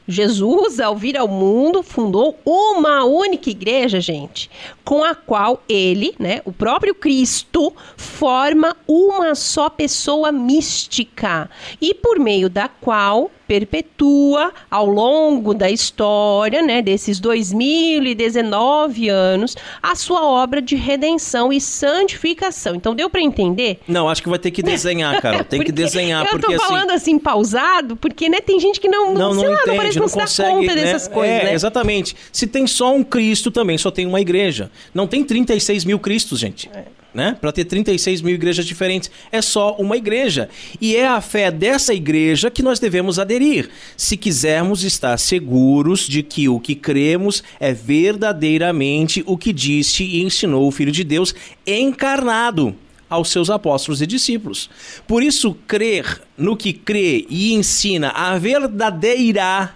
Jesus, ao vir ao mundo, fundou uma única igreja, gente, com a qual ele, né, o próprio Cristo, forma uma só pessoa mística. E por meio da qual perpetua ao longo da história, né, desses 2019 anos, a sua obra de redenção e santificação. Então deu para entender? Não, acho que vai ter que desenhar, cara. Tem que desenhar eu porque tô assim falando assim, pausado, porque né, tem gente que não não, não, sei lá, entende, não parece não, não se dá consegue, conta né? dessas coisas, é, né? Exatamente. Se tem só um Cristo também, só tem uma igreja. Não tem 36 mil Cristos, gente. É né? Para ter 36 mil igrejas diferentes. É só uma igreja. E é a fé dessa igreja que nós devemos aderir, se quisermos estar seguros de que o que cremos é verdadeiramente o que disse e ensinou o Filho de Deus encarnado aos seus apóstolos e discípulos. Por isso, crer no que crê e ensina a verdadeira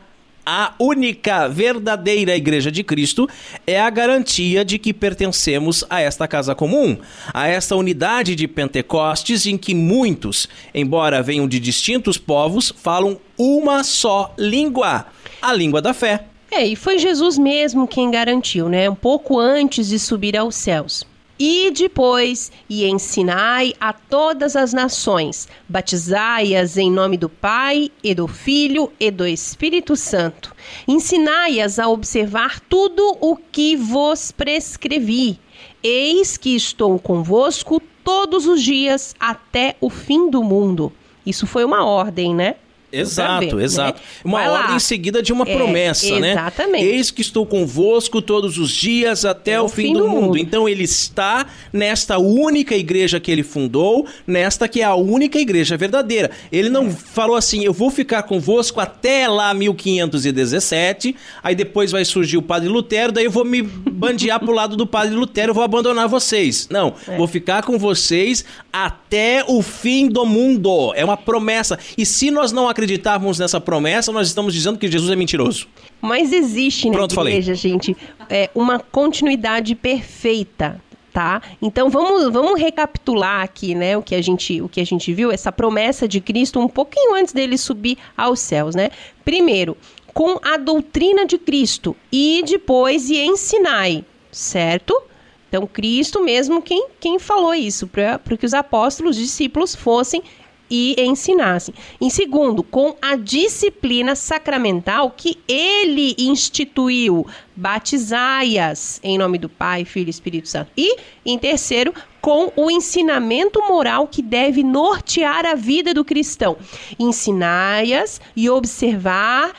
a única verdadeira Igreja de Cristo é a garantia de que pertencemos a esta casa comum, a esta unidade de Pentecostes em que muitos, embora venham de distintos povos, falam uma só língua, a língua da fé. É, e foi Jesus mesmo quem garantiu, né? Um pouco antes de subir aos céus. E depois, e ensinai a todas as nações, batizai-as em nome do Pai, e do Filho, e do Espírito Santo. Ensinai-as a observar tudo o que vos prescrevi. Eis que estou convosco todos os dias até o fim do mundo. Isso foi uma ordem, né? Exato, ver, exato. Né? Uma ordem seguida de uma é, promessa, exatamente. né? Exatamente. Eis que estou convosco todos os dias até é o fim, fim do, do mundo. mundo. Então ele está nesta única igreja que ele fundou, nesta que é a única igreja verdadeira. Ele não é. falou assim, eu vou ficar convosco até lá 1517, aí depois vai surgir o Padre Lutero, daí eu vou me bandear pro lado do Padre Lutero, eu vou abandonar vocês. Não, é. vou ficar com vocês até o fim do mundo. É uma promessa. E se nós não acreditamos acreditarmos nessa promessa, nós estamos dizendo que Jesus é mentiroso. Mas existe na Pronto, igreja, falei. gente, é, uma continuidade perfeita. Tá? Então vamos, vamos recapitular aqui, né, o que a gente o que a gente viu, essa promessa de Cristo um pouquinho antes dele subir aos céus, né? Primeiro, com a doutrina de Cristo e depois e ensinai, certo? Então, Cristo mesmo quem, quem falou isso, para que os apóstolos, os discípulos fossem e ensinassem. Em segundo, com a disciplina sacramental que ele instituiu, batizai-as em nome do Pai, Filho e Espírito Santo. E, em terceiro, com o ensinamento moral que deve nortear a vida do cristão. Ensinai-as e observar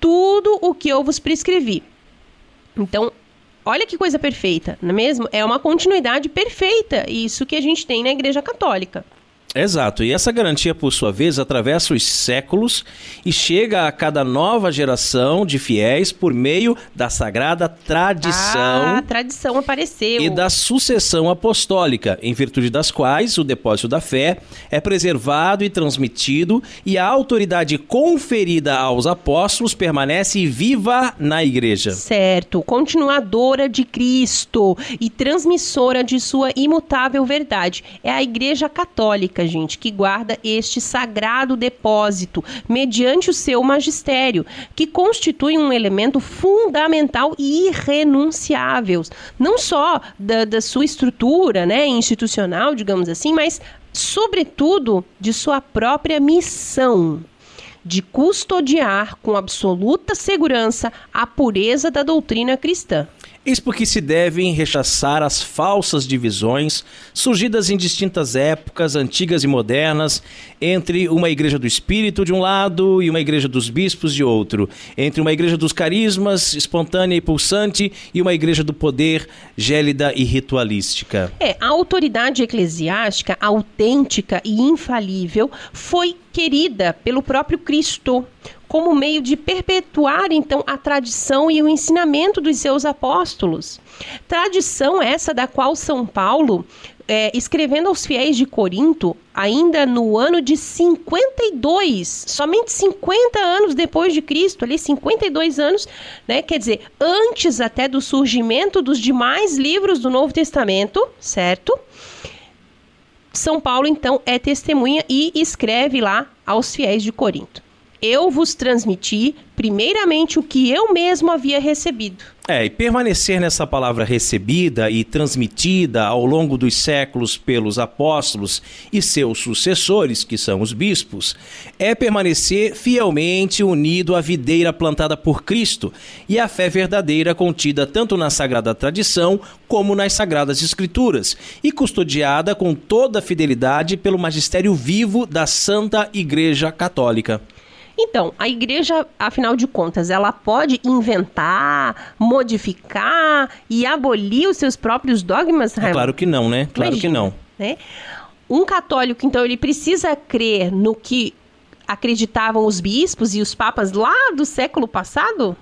tudo o que eu vos prescrevi. Então, olha que coisa perfeita, não é mesmo? É uma continuidade perfeita, isso que a gente tem na Igreja Católica. Exato, e essa garantia, por sua vez, atravessa os séculos e chega a cada nova geração de fiéis por meio da sagrada tradição. Ah, a tradição apareceu. E da sucessão apostólica, em virtude das quais o depósito da fé é preservado e transmitido e a autoridade conferida aos apóstolos permanece viva na igreja. Certo, continuadora de Cristo e transmissora de sua imutável verdade. É a Igreja Católica gente, que guarda este sagrado depósito mediante o seu magistério, que constitui um elemento fundamental e irrenunciável, não só da, da sua estrutura né, institucional, digamos assim, mas, sobretudo, de sua própria missão de custodiar com absoluta segurança a pureza da doutrina cristã. Eis porque se devem rechaçar as falsas divisões surgidas em distintas épocas, antigas e modernas, entre uma igreja do espírito de um lado e uma igreja dos bispos de outro, entre uma igreja dos carismas, espontânea e pulsante, e uma igreja do poder, gélida e ritualística. É, a autoridade eclesiástica autêntica e infalível foi querida pelo próprio Cristo como meio de perpetuar então a tradição e o ensinamento dos seus apóstolos. Tradição essa da qual São Paulo, é, escrevendo aos fiéis de Corinto, ainda no ano de 52, somente 50 anos depois de Cristo, ali 52 anos, né? Quer dizer, antes até do surgimento dos demais livros do Novo Testamento, certo? São Paulo então é testemunha e escreve lá aos fiéis de Corinto eu vos transmiti primeiramente o que eu mesmo havia recebido. É, e permanecer nessa palavra recebida e transmitida ao longo dos séculos pelos apóstolos e seus sucessores, que são os bispos, é permanecer fielmente unido à videira plantada por Cristo e à fé verdadeira contida tanto na sagrada tradição como nas sagradas escrituras e custodiada com toda a fidelidade pelo magistério vivo da Santa Igreja Católica. Então, a igreja, afinal de contas, ela pode inventar, modificar e abolir os seus próprios dogmas? É claro que não, né? Claro Imagina, que não. Né? Um católico, então, ele precisa crer no que acreditavam os bispos e os papas lá do século passado?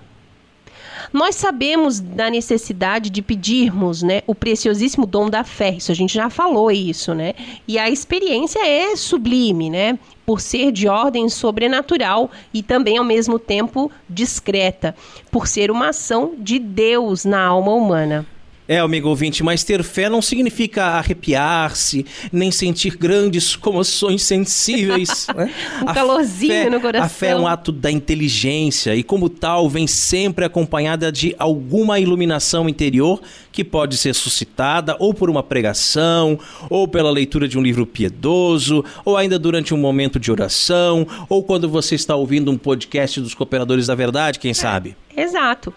Nós sabemos da necessidade de pedirmos, né, o preciosíssimo dom da fé. Isso a gente já falou isso, né? E a experiência é sublime, né? Por ser de ordem sobrenatural e também ao mesmo tempo discreta, por ser uma ação de Deus na alma humana. É, amigo ouvinte, mas ter fé não significa arrepiar-se, nem sentir grandes comoções sensíveis. né? um a calorzinho fé, no coração. A fé é um ato da inteligência e, como tal, vem sempre acompanhada de alguma iluminação interior que pode ser suscitada ou por uma pregação, ou pela leitura de um livro piedoso, ou ainda durante um momento de oração, ou quando você está ouvindo um podcast dos Cooperadores da Verdade, quem é. sabe. Exato.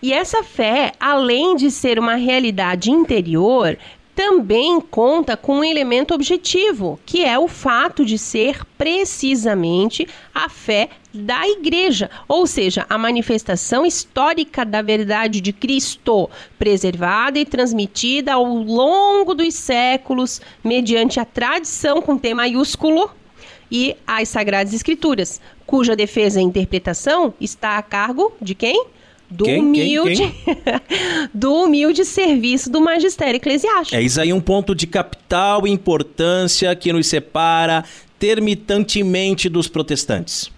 E essa fé, além de ser uma realidade interior, também conta com um elemento objetivo, que é o fato de ser precisamente a fé da igreja, ou seja, a manifestação histórica da verdade de Cristo, preservada e transmitida ao longo dos séculos mediante a tradição com T maiúsculo e as Sagradas Escrituras, cuja defesa e interpretação está a cargo de quem? Do quem, humilde, quem, quem? do humilde serviço do magistério eclesiástico. É isso aí um ponto de capital importância que nos separa termitantemente dos protestantes.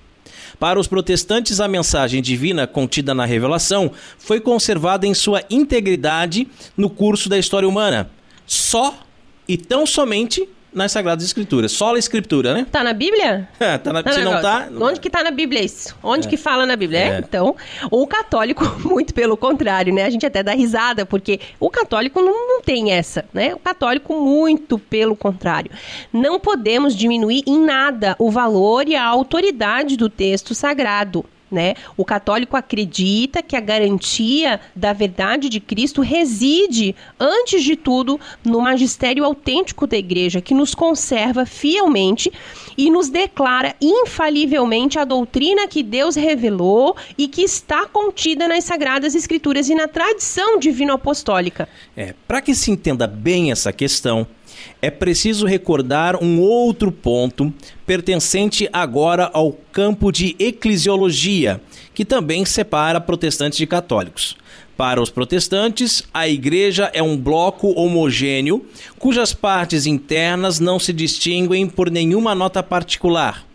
Para os protestantes, a mensagem divina contida na revelação foi conservada em sua integridade no curso da história humana, só e tão somente nas Sagradas Escrituras. Só a Escritura, né? Tá na Bíblia? É, tá na, se não tá... Onde que tá na Bíblia isso? Onde é. que fala na Bíblia? É. Então, o católico, muito pelo contrário, né? A gente até dá risada, porque o católico não, não tem essa, né? O católico, muito pelo contrário. Não podemos diminuir em nada o valor e a autoridade do texto sagrado. Né? O católico acredita que a garantia da verdade de Cristo reside, antes de tudo, no magistério autêntico da Igreja, que nos conserva fielmente e nos declara infalivelmente a doutrina que Deus revelou e que está contida nas Sagradas Escrituras e na tradição divino-apostólica. É, para que se entenda bem essa questão, é preciso recordar um outro ponto pertencente agora ao campo de eclesiologia, que também separa protestantes de católicos. Para os protestantes, a igreja é um bloco homogêneo cujas partes internas não se distinguem por nenhuma nota particular.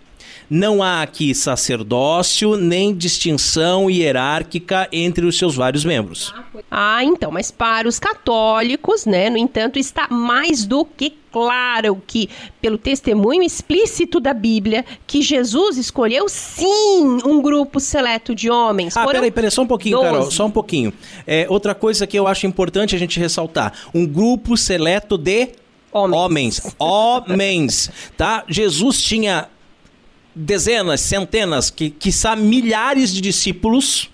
Não há aqui sacerdócio nem distinção hierárquica entre os seus vários membros. Ah, então, mas para os católicos, né, no entanto, está mais do que claro que, pelo testemunho explícito da Bíblia, que Jesus escolheu sim um grupo seleto de homens. Ah, peraí, peraí, só um pouquinho, 12. Carol, só um pouquinho. É, outra coisa que eu acho importante a gente ressaltar: um grupo seleto de Homens. Homens. Homens. tá? Jesus tinha dezenas, centenas, que quiçá milhares de discípulos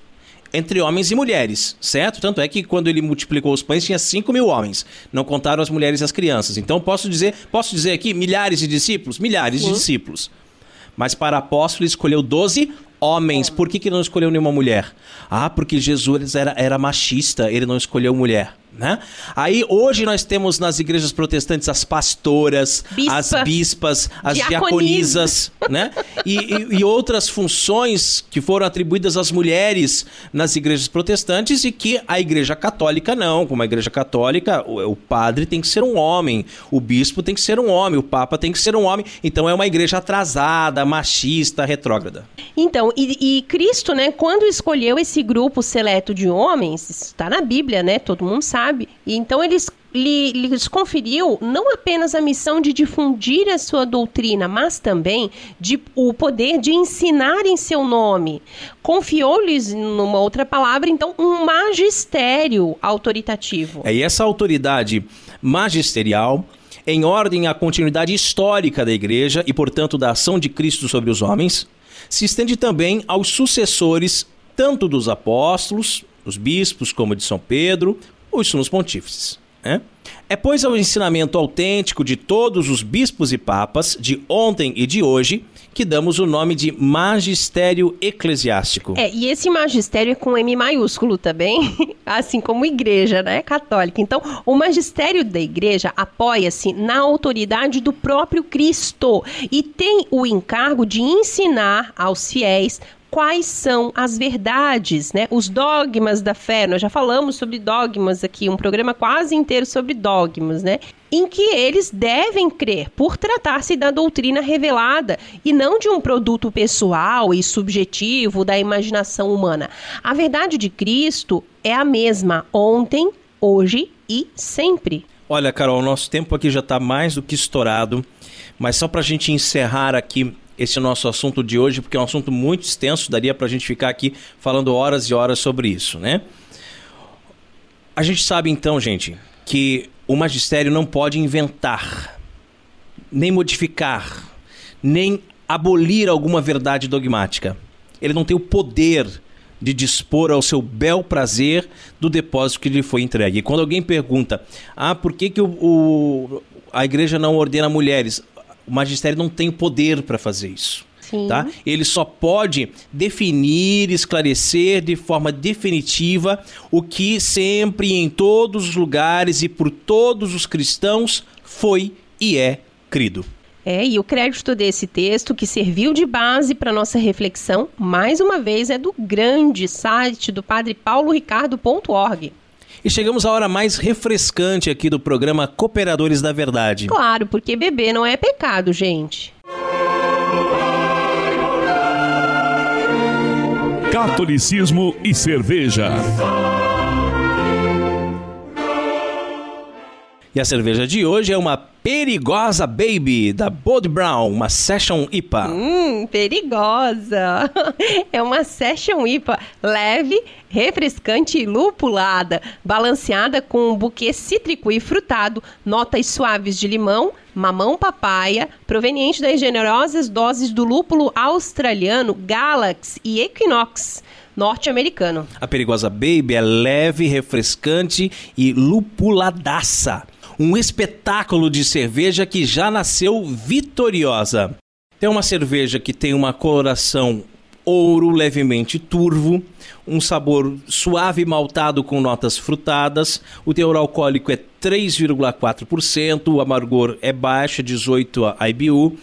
entre homens e mulheres, certo? Tanto é que quando ele multiplicou os pães tinha 5 mil homens, não contaram as mulheres e as crianças. Então posso dizer, posso dizer aqui milhares de discípulos, milhares uhum. de discípulos. Mas para apóstolo ele escolheu 12 homens. Por que, que não escolheu nenhuma mulher? Ah, porque Jesus era, era machista, ele não escolheu mulher. Né? Aí hoje nós temos nas igrejas protestantes as pastoras, Bispa, as bispas, as diaconisas, né? E, e, e, outras funções que foram atribuídas às mulheres nas igrejas protestantes e que a igreja católica não. Como a igreja católica, o, o padre tem que ser um homem, o bispo tem que ser um homem, o papa tem que ser um homem. Então é uma igreja atrasada, machista, retrógrada. Então, e, e Cristo, né, quando escolheu esse grupo seleto de homens, está na Bíblia, né? Todo mundo sabe sabe? E então eles lhe, lhes conferiu não apenas a missão de difundir a sua doutrina, mas também de, o poder de ensinar em seu nome. Confiou-lhes, numa outra palavra, então, um magistério autoritativo. É, e essa autoridade magisterial em ordem à continuidade histórica da igreja e, portanto, da ação de Cristo sobre os homens, se estende também aos sucessores tanto dos apóstolos, os bispos, como de São Pedro, os sumos pontífices. Né? É, pois, ao ensinamento autêntico de todos os bispos e papas, de ontem e de hoje, que damos o nome de magistério eclesiástico. É, e esse magistério é com M maiúsculo também, assim como igreja, né, católica. Então, o magistério da igreja apoia-se na autoridade do próprio Cristo e tem o encargo de ensinar aos fiéis quais são as verdades, né? Os dogmas da fé. Nós já falamos sobre dogmas aqui, um programa quase inteiro sobre dogmas, né? Em que eles devem crer, por tratar-se da doutrina revelada e não de um produto pessoal e subjetivo da imaginação humana. A verdade de Cristo é a mesma ontem, hoje e sempre. Olha, Carol, nosso tempo aqui já está mais do que estourado, mas só para a gente encerrar aqui esse nosso assunto de hoje, porque é um assunto muito extenso, daria para a gente ficar aqui falando horas e horas sobre isso, né? A gente sabe então, gente, que o magistério não pode inventar, nem modificar, nem abolir alguma verdade dogmática. Ele não tem o poder de dispor ao seu bel prazer do depósito que lhe foi entregue. E quando alguém pergunta, ah, por que, que o, o a igreja não ordena mulheres? O magistério não tem o poder para fazer isso. Tá? Ele só pode definir, esclarecer de forma definitiva o que sempre, em todos os lugares e por todos os cristãos foi e é crido. É, e o crédito desse texto, que serviu de base para nossa reflexão, mais uma vez é do grande site do padre Paulo Ricardo.org. E chegamos à hora mais refrescante aqui do programa Cooperadores da Verdade. Claro, porque beber não é pecado, gente. Catolicismo e cerveja. E a cerveja de hoje é uma Perigosa Baby, da Bod Brown, uma Session IPA. Hum, perigosa! É uma Session IPA leve, refrescante e lupulada, balanceada com um buquê cítrico e frutado, notas suaves de limão, mamão papaya, proveniente das generosas doses do lúpulo australiano Galaxy e Equinox norte-americano. A Perigosa Baby é leve, refrescante e lupuladaça um espetáculo de cerveja que já nasceu vitoriosa. Tem uma cerveja que tem uma coloração ouro levemente turvo, um sabor suave maltado com notas frutadas, o teor alcoólico é 3,4%, o amargor é baixo, 18 a IBU.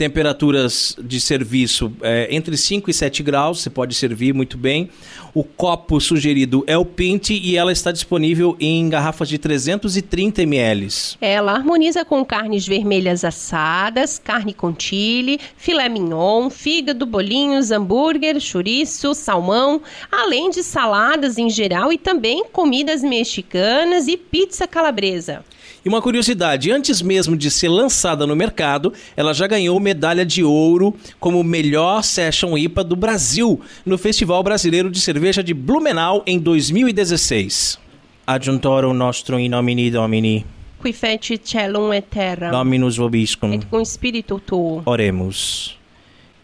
Temperaturas de serviço é, entre 5 e 7 graus, você pode servir muito bem. O copo sugerido é o Pinte e ela está disponível em garrafas de 330 ml. Ela harmoniza com carnes vermelhas assadas, carne com chile, filé mignon, fígado, bolinhos, hambúrguer, chouriço, salmão, além de saladas em geral e também comidas mexicanas e pizza calabresa. E uma curiosidade, antes mesmo de ser lançada no mercado, ela já ganhou medalha de ouro como melhor Session IPA do Brasil no Festival Brasileiro de Cerveja de Blumenau em 2016. Adjuntorum nostrum in nomine Domini. Qui feci celum et terra. Dominus vobiscum. Et cum spiritu tuo. Oremus.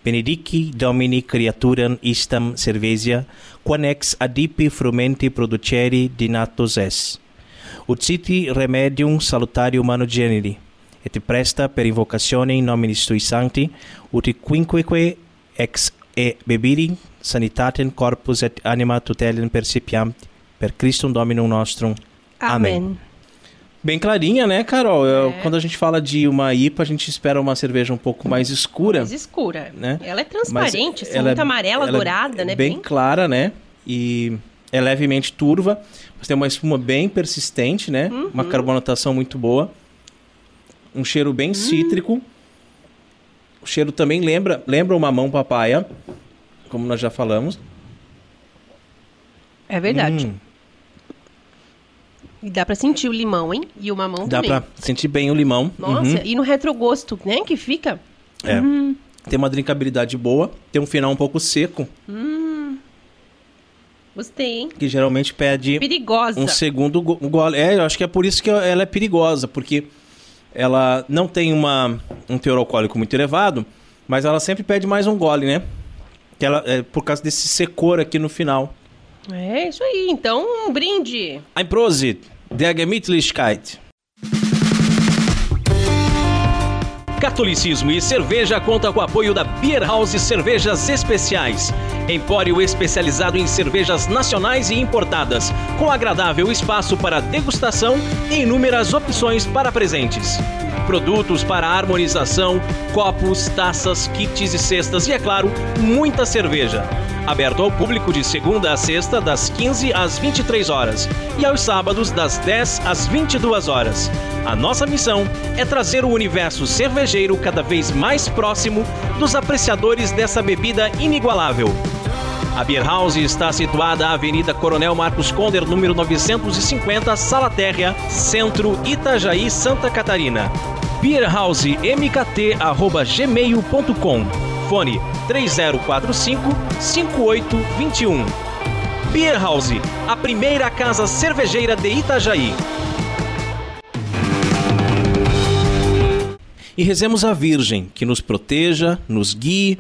Benedici Domini creaturam istam cervesia, quanex adipi frumenti produceri dinatus es ut siti remedium salutari humano generi, et presta per invocazione in nominis tui sancti, ut quinqueque ex e bebiri sanitatem corpus et anima tutelem percipiam per Christum Dominum nostrum. Amém. Amém. Bem clarinha, né, Carol? É. quando a gente fala de uma IPA, a gente espera uma cerveja um pouco mais escura. Mais escura. Né? Ela é transparente, assim, ela é- muito amarela, ela é dourada, né? Bem, clara, né? E é levemente turva. Mas tem uma espuma bem persistente, né? Uhum. Uma carbonatação muito boa. Um cheiro bem cítrico. O cheiro também lembra, lembra o mamão papaya, como nós já falamos. É verdade. Hum, E dá pra sentir o limão, hein? E o mamão dá também. pra sentir bem o limão. Nossa, Uhum. e no retrogosto, né? Que fica. É. Tem uma drinkabilidade boa. Tem um final um pouco seco, Gostei, hein? que geralmente pede Perigosa. um segundo go- gole. É, eu acho que é por isso que ela é perigosa, porque ela não tem uma, um teor alcoólico muito elevado, mas ela sempre pede mais um gole, né? Que ela, é por causa desse secor aqui no final. É isso aí. Então, um brinde. Ein Prosit, der Gemütlichkeit. Catolicismo e Cerveja conta com o apoio da Beer House Cervejas Especiais. Empório especializado em cervejas nacionais e importadas, com agradável espaço para degustação e inúmeras opções para presentes. Produtos para harmonização, copos, taças, kits e cestas e, é claro, muita cerveja. Aberto ao público de segunda a sexta, das 15 às 23 horas e aos sábados, das 10 às 22 horas. A nossa missão é trazer o universo cervejeiro cada vez mais próximo dos apreciadores dessa bebida inigualável. A Beer House está situada à Avenida Coronel Marcos Conder, número 950, Sala Térrea, Centro, Itajaí, Santa Catarina. beerhousemkt@gmail.com. Fone 3045-5821. Beer House, a primeira casa cervejeira de Itajaí. E rezemos a Virgem, que nos proteja, nos guie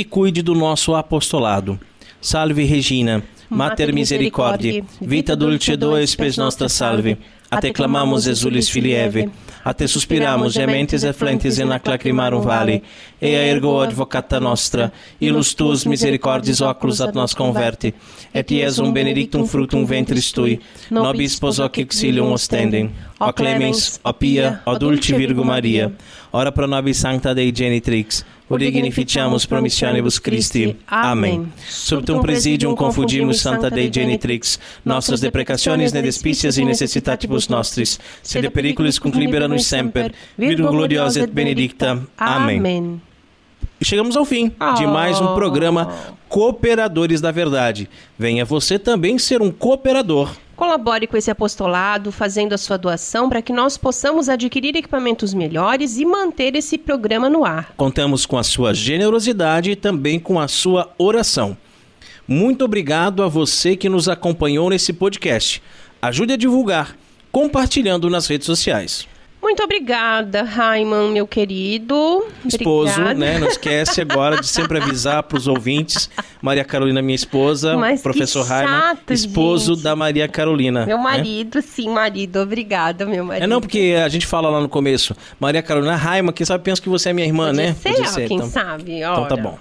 e cuide do nosso apostolado. Salve Regina, Mater Misericordiae, vita dulcedo spes nostra salve. A te clamamos, exulis filieve, a te suspiramos, gementes et flentes in ac lacrimarum vale, ea ergo advocata nostra, ilus tuus misericordiis oculos ad nos converte, et iesum benedictum fructum ventris tui, nobis pos hoc exilium ostendem, o clemens, o pia, o dulce Virgo Maria, ora pro nobis sancta Dei genitrix, dignificiamus promissionibus Christi. Amém. Subtum presidium confundimus Santa Dei genitrix, nostras deprecationes ne despicias e necessitatibus nostris, sed periculis conclibera nos semper, Virgo gloriosa et benedicta. Amém. Amém. E chegamos ao fim de mais um programa Cooperadores da Verdade. Venha você também ser um cooperador. Colabore com esse apostolado, fazendo a sua doação para que nós possamos adquirir equipamentos melhores e manter esse programa no ar. Contamos com a sua generosidade e também com a sua oração. Muito obrigado a você que nos acompanhou nesse podcast. Ajude a divulgar, compartilhando nas redes sociais. Muito obrigada, Raiman, meu querido. Esposo, Obrigada. né? Não esquece agora de sempre avisar para os ouvintes. Maria Carolina, minha esposa, Mas professor Raiman, esposo gente. da Maria Carolina. Meu né? marido, sim, marido. Obrigada, meu marido. É não, porque a gente fala lá no começo, Maria Carolina Raiman, quem sabe pensa que você é minha irmã, Podia né? ser, Podia ó, quem então. sabe. Então tá ora. bom.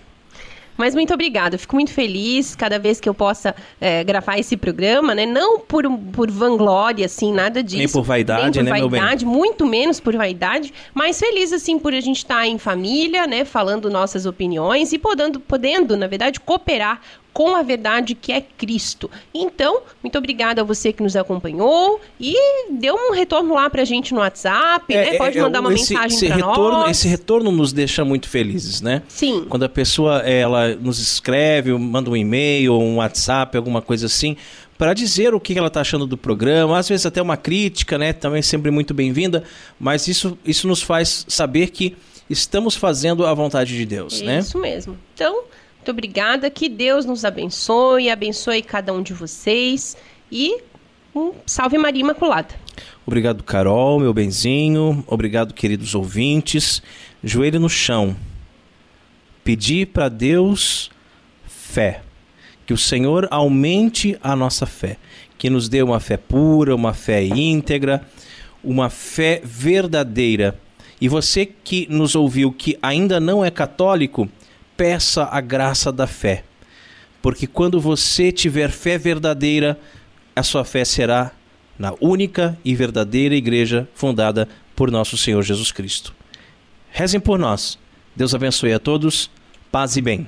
Mas muito obrigada, eu fico muito feliz cada vez que eu possa é, gravar esse programa, né? Não por, por vanglória, assim, nada disso. Nem por vaidade, nem por né, vaidade, muito menos por vaidade, mas feliz, assim, por a gente estar tá em família, né? Falando nossas opiniões e podendo, podendo, na verdade, cooperar com a verdade que é Cristo. Então, muito obrigada a você que nos acompanhou e deu um retorno lá pra gente no WhatsApp, é, né? Pode é, mandar uma esse, mensagem esse pra retorno, nós. Esse retorno nos deixa muito felizes, né? Sim. Quando a pessoa ela nos escreve, manda um e-mail, um WhatsApp, alguma coisa assim, para dizer o que ela está achando do programa, às vezes até uma crítica, né? Também sempre muito bem-vinda, mas isso, isso nos faz saber que estamos fazendo a vontade de Deus, isso né? Isso mesmo. Então, muito obrigada. Que Deus nos abençoe, abençoe cada um de vocês e um salve Maria Imaculada. Obrigado, Carol, meu benzinho. Obrigado, queridos ouvintes. Joelho no chão. Pedir para Deus fé. Que o Senhor aumente a nossa fé. Que nos dê uma fé pura, uma fé íntegra, uma fé verdadeira. E você que nos ouviu que ainda não é católico, peça a graça da fé. Porque quando você tiver fé verdadeira, a sua fé será na única e verdadeira igreja fundada por nosso Senhor Jesus Cristo. Rezem por nós. Deus abençoe a todos. Paz e bem.